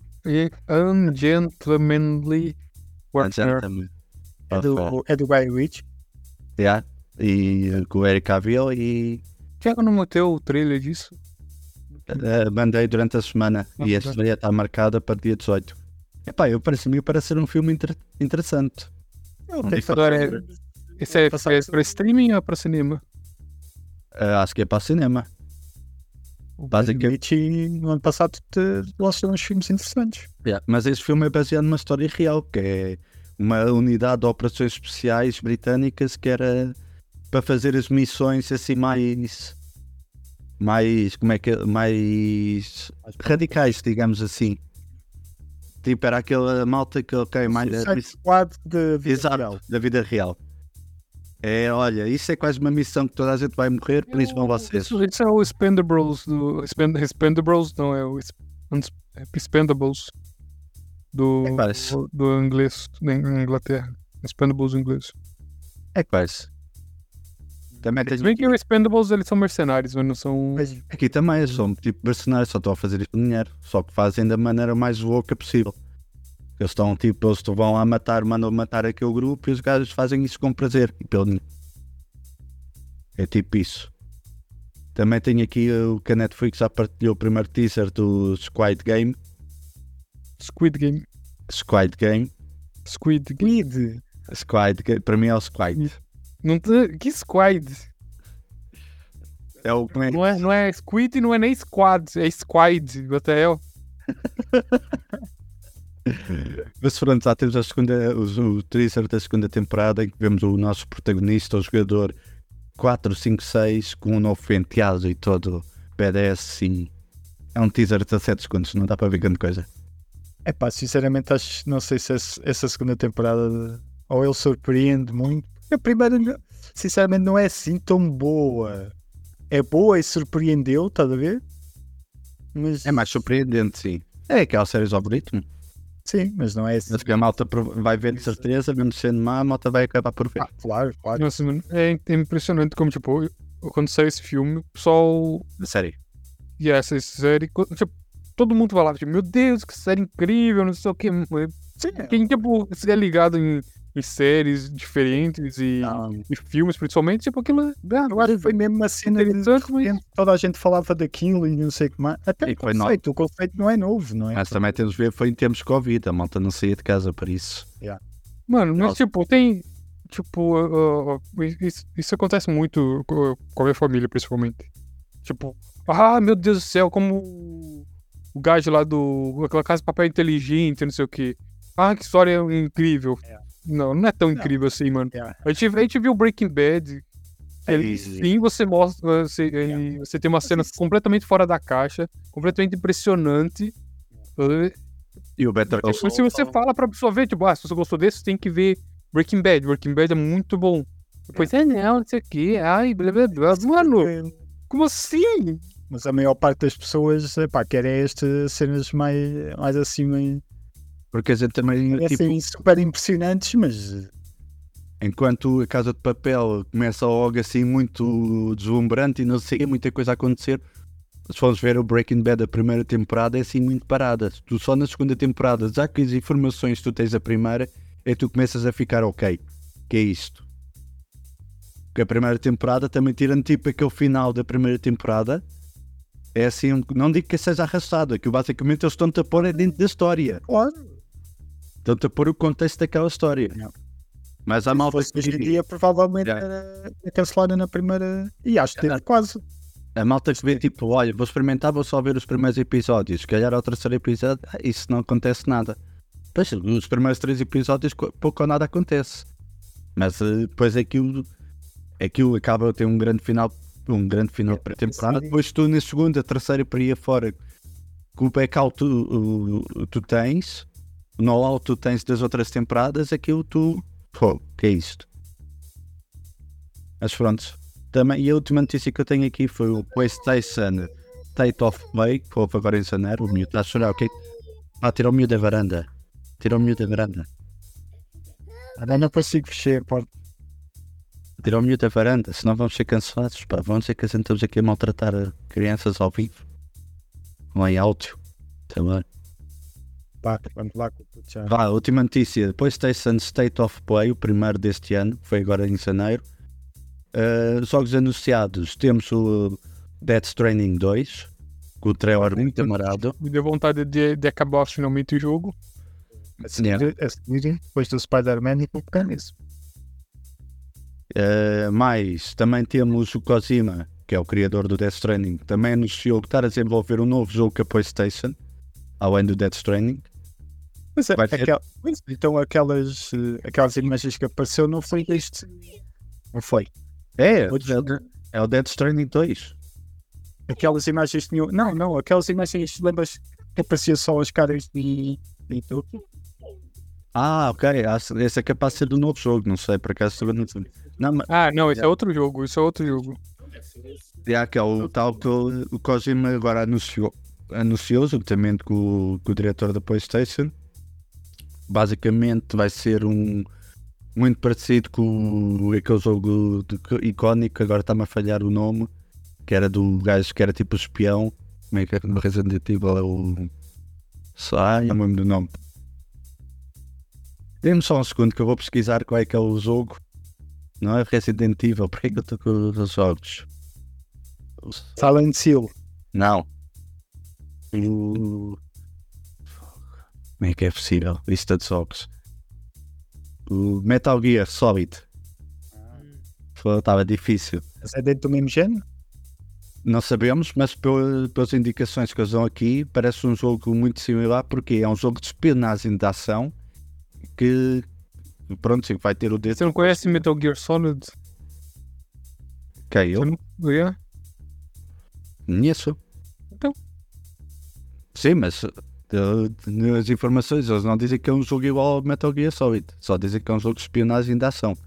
ungentlemanly warfare. é do, é do Guy Ritchie. Yeah. E uh, com o Eric Cavill e Tiago não meteu o trailer disso? uh, mandei durante a semana Ah, e a ok. estreia está marcada para dia 18. Epá, eu parece-me parece ser um filme inter- interessante. Ele Não agora é- Esse é, é para streaming ou para cinema? Uh, acho que é para cinema. O basicamente- Guy Ritchie, no ano passado, te- lançou uns filmes interessantes. Yeah, Mas esse filme é baseado numa história real, que é uma unidade de operações especiais britânicas que era para fazer as missões assim mais mais como é que é? mais radicais, digamos assim. Tipo, era aquela malta que ok, mais Squad de vida Exato, real. da vida real. É, olha, isso é quase uma missão que toda a gente vai morrer, por isso vão vocês. Isso, isso é o Expendables do. Expend, Expendables não é o Expendables do, É, do, do inglês da In- Inglaterra. Expendables inglês. É quase. Também Se tenho bem que os Expendables eles são mercenários, mas não são. Mas Aqui também são tipo mercenários, só estão a fazer isto com dinheiro, só que fazem da maneira mais louca possível. Eles estão tipo, eles vão lá matar, mandam matar aquele grupo e os gajos fazem isso com prazer. E pelo... É tipo isso. Também tenho aqui o que a Netflix já partilhou o primeiro teaser do Squid Game. Squid Game. Squid Game. Squid Game. Squid Game. Para mim é o Squid. Não te... Que Squid? É o? Não é, não é Squid e não é nem Squad. É Squid. Até eu. Mas pronto, já temos a segunda, o, o teaser da segunda temporada em que vemos o nosso protagonista, o jogador 456, com um novo penteado e todo BDS, sim. É um teaser de 17 segundos, não dá para ver grande coisa. É pá, sinceramente, acho, não sei se essa, essa segunda temporada ou ele surpreende muito. A primeira, sinceramente, não é assim tão boa. É boa e surpreendeu, estás a ver? Mas, É mais surpreendente, sim. É aquela série de algoritmo. sim, mas não é assim. Mas que a malta vai ver de certeza, mesmo sendo má, a malta vai acabar por ver. Ah, claro, claro. Nossa, mano, é é impressionante como, tipo, quando saiu esse filme, o pessoal A série. e essa série, tipo, todo mundo falava, tipo, meu Deus, que série incrível, não sei o que. Sim, é. Quem, tipo, se é ligado em, em séries diferentes e, e filmes, principalmente, tipo, aquilo é. ah, eu acho que foi mesmo uma cena de interessante, mas. toda a gente falava daquilo e não sei o que mais. Até o conceito, o conceito não é novo, não é? Mas também temos de ver, foi em tempos de Covid, a malta não saía de casa para isso. Mano, mas, Nossa. tipo, tem. Tipo, ah, ah, isso, isso acontece muito co- com a minha família, principalmente. Tipo, ah, meu Deus do céu, como o gajo lá do. aquela casa de papel inteligente, não sei o que. Ah, que história incrível. É. Não, não é tão incrível assim, mano. É. A gente, a gente viu Breaking Bad. Ele, É, sim, você mostra. Você, ele- você tem uma cena completamente fora da caixa, completamente impressionante. E o Better Call Mas se Saul. você fala pra pessoa ver, tipo, ah, se você gostou desse, você tem que ver Breaking Bad. Breaking Bad é muito bom. Depois, é, não, não sei o que, ai, blá blá blá. Mano, como assim? Mas a maior parte das pessoas, pá, querem estas cenas mais, mais assim, meio- Porque a gente também, tipo, parecem super impressionantes, mas enquanto a Casa de Papel começa logo assim muito deslumbrante e não sei, muita coisa a acontecer. Se formos ver o Breaking Bad, a primeira temporada é assim muito parada. Tu só na segunda temporada, já que as informações que tu tens a primeira, é tu começas a ficar ok. Que é isto? Porque a primeira temporada também tirando tipo aquele final da primeira temporada. É assim, não digo que seja arrastado, é que basicamente eles estão-te a pôr é dentro da história. claro, Estão-te a pôr o contexto daquela história. Não. Mas se malta fosse que hoje em dia, provavelmente Já. era cancelada na primeira. E acho que teve quase. A malta que vê tipo, olha, vou experimentar, vou só ver os primeiros episódios. Se calhar ao terceiro episódio, ah, isso não acontece nada. Pois, nos primeiros três episódios co- pouco ou nada acontece. Mas eh, depois aquilo, aquilo acaba a ter um grande final, um grande final para a temporada. sim. Depois tu na segunda, terceira para aí afora, com o backout tu, o- tu tens, o know-how tu tens das outras temporadas, aquilo tu. Pô, que é isto? Mas pronto. Também, e a última notícia que eu tenho aqui foi o PlayStation State of Play, que houve agora em janeiro. O miúdo está a chorar, ok? Ah, tira o miúdo da varanda. Tira o miúdo da varanda. Agora não consigo fechar, pode. Tira o miúdo da varanda, senão vamos ser cancelados. Pá. Vamos dizer que a estamos aqui a maltratar crianças ao vivo. Ou em áudio. Também. Pá, vamos lá com o já. Vá, última notícia. PlayStation State of Play, o primeiro deste ano, foi agora em janeiro. Uh, jogos anunciados, temos o Death Stranding 2, com o trailer muito amarado. Me deu vontade de, de acabar finalmente o jogo. A seguir, a seguir, depois do Spider-Man e pegar nisso. Uh, mais, também temos o Kojima, que é o criador do Death Stranding, também anunciou que está a desenvolver um novo jogo com a PlayStation, além do Death Stranding. Mas é, aquel- então aquelas, eh, aquelas imagens que apareceu não foi deste. Não foi. É, é, o- é o Death Stranding 2. Aquelas imagens tinham. Não, não, aquelas imagens, lembras que aparecia só as caras de. de tudo? Ah, ok, ah, esse é capaz de ser do novo jogo, não sei, por acaso não sei. Não, mas Ah, não, esse é outro jogo, isso é outro jogo. é que é o tal que o, o Kojima agora anunciou, anunciou juntamente com, o- com o diretor da PlayStation. Basicamente vai ser um muito parecido com o- aquele jogo de- icónico, agora está-me a falhar o nome, que era do gajo que era tipo espião. Como é que é no Resident Evil? É o. Sai, não lembro do nome. Dê-me só um segundo que eu vou pesquisar qual é que é o jogo. Não é Resident Evil, por que é que eu estou com os jogos? Silent Hill. Não. O... Como é que é possível? Lista de jogos. O Metal Gear Solid. Estava difícil. Mas é dentro do mesmo género? Não sabemos, mas pel- pelas indicações que eles dão aqui, parece um jogo muito similar, porque é um jogo de espionagem de ação que, pronto, sim, vai ter o dedo. Você não conhece Metal Gear Solid? Que é eu? Você não... Conheço. Então. Sim, mas nas informações eles não dizem que é um jogo igual ao Metal Gear Solid, só dizem que é um jogo de espionagem de ação.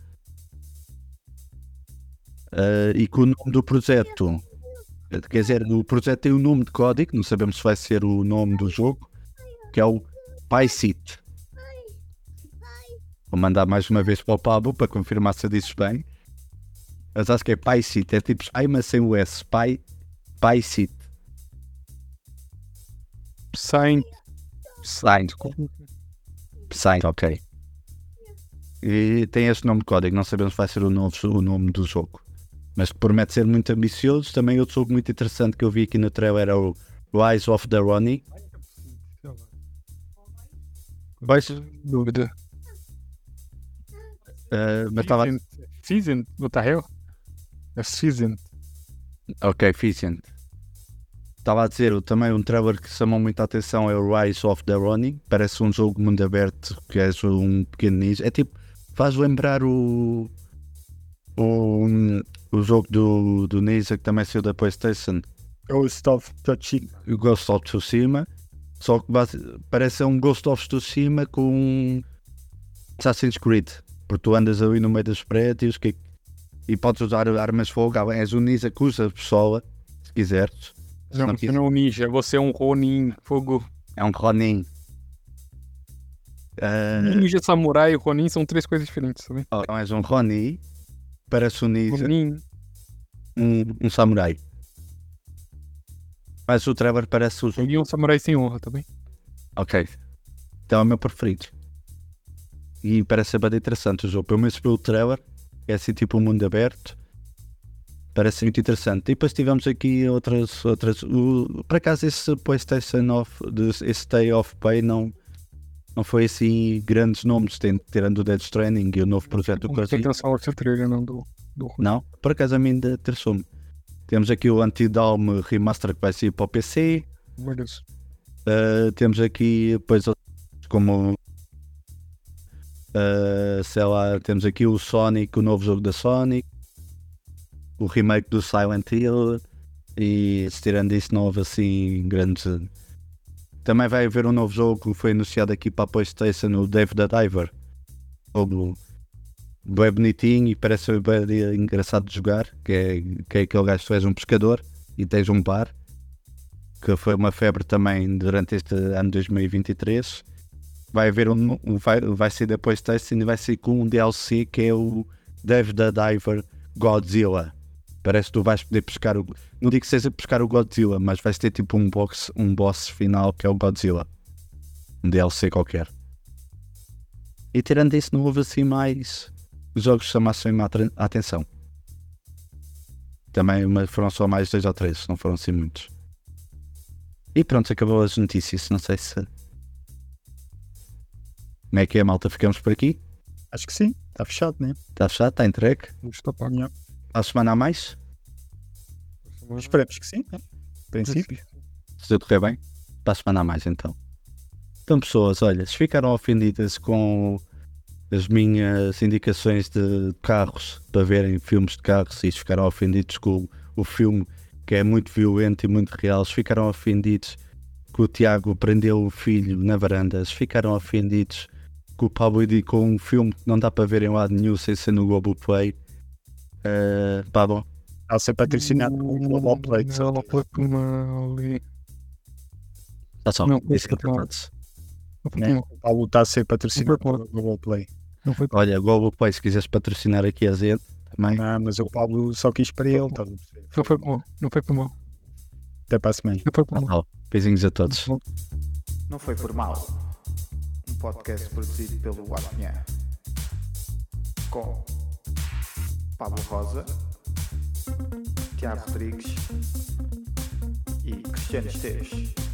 Uh, e que o nome do projeto, quer dizer, o projeto tem o nome de código, não sabemos se vai ser o nome do jogo, que é o PyCit. Vou mandar mais uma vez para o Pablo para confirmar se eu disse bem. Mas acho que é PyCit, é tipo mas sem o S. Py, PyCit. Saint. Saint. Saint, ok. E tem este nome de código, não sabemos se vai ser o, novo, o nome do jogo. Mas promete ser muito ambicioso. Também outro jogo muito interessante que eu vi aqui no trailer era o Rise of the Ronnie. Pois, Dúvida. eh, mas estava. The hell? É Season. Ok, Ficient. Estava a dizer, o- também um trailer que chamou muita atenção é o Rise of the Ronnie. Parece um jogo mundo aberto, que é um pequeno ninja. É tipo, faz lembrar o. O, o jogo do, do Ninja que também saiu da PlayStation, Ghost of Tsushima. o Ghost of Tsushima. Só que base- parece um Ghost of Tsushima com Assassin's Creed. Porque tu andas ali no meio dos prédios que, e podes usar armas de fogo. Ah, És um ninja que usa pistola, se quiseres. Não, não você não é um ninja, você é um Ronin. Fogo. É um Ronin. Ah, Ninja, samurai e Ronin são três coisas diferentes, sabe? oh, és um Ronin. Parece um ninja, Ronin. um, um samurai. Mas o Trevor parece o é um samurai sem honra também. Ok. Então é o meu preferido. E parece ser bem interessante o jogo. Pelo menos pelo trailer. É assim tipo um mundo aberto. Parece muito interessante. E depois tivemos aqui outras. outras o, por acaso esse PlayStation de- esse Stay of Pay não, não foi assim grandes nomes, tirando o Dead Stranding e o novo projeto do Brasil. atenção ao seu trailer, não, do, do. Não, por acaso a mim ainda interessou-me. Temos aqui o Anti-Dalm Remaster que vai sair para o PC. Uh, temos aqui depois como uh, sei lá, temos aqui o Sonic, o novo jogo da Sonic, o remake do Silent Hill e tirando isso não houve assim grandes. Também vai haver um novo jogo que foi anunciado aqui para a Playstation, o Dave the Diver. Jogo bem bonitinho e parece bem engraçado de jogar, que é, que é aquele gajo que és um pescador e tens um bar que foi uma febre também durante este ano 2023. Vai haver um- vai, vai ser da PlayStation e vai ser com um DLC que é o Dave the Diver Godzilla. Parece que tu vais poder pescar o. Não digo que seja pescar o Godzilla, mas vais ter tipo um box, um boss final que é o Godzilla. Um DLC qualquer. E tirando isso, não houve assim mais jogos que chamassem a atenção. Também foram só mais dois ou três, não foram assim muitos. E pronto, acabou as notícias. Não sei se. Como é que é, malta? Ficamos por aqui? Acho que sim. Está fechado, né? Está fechado? Está entregue? Está pago. À semana a mais? Esperemos que sim. Né? A princípio. Se tudo correr bem? Para a semana a mais então. Então, pessoas, olha, se ficaram ofendidas com as minhas indicações de carros para verem filmes de carros e se ficaram ofendidos com o, filme que é muito violento e muito real, se ficaram ofendidos que o Tiago prendeu o filho na varanda, se ficaram ofendidos que o Pablo indicou um filme que não dá para ver em lado nenhum sem ser no Globoplay, uh, Pablo, Está a ser patrocinado pelo Global Play. Ela foi uma ali. está só, Não, disse que Paulo está a ser patrocinado pelo Global Play. Não foi para Olha, Globoplay, se quiseres patrocinar aqui a gente, também. Não, mas o Paulo só quis para ele. Perceber? Não foi para. Não foi para uma. Até para a semana. Não foi para uma. Beijinhos a todos. Não foi por mal. Um podcast produzido pelo Apinha. Com Pablo Rosa, Tiago Rodrigues e Cristiano Esteves.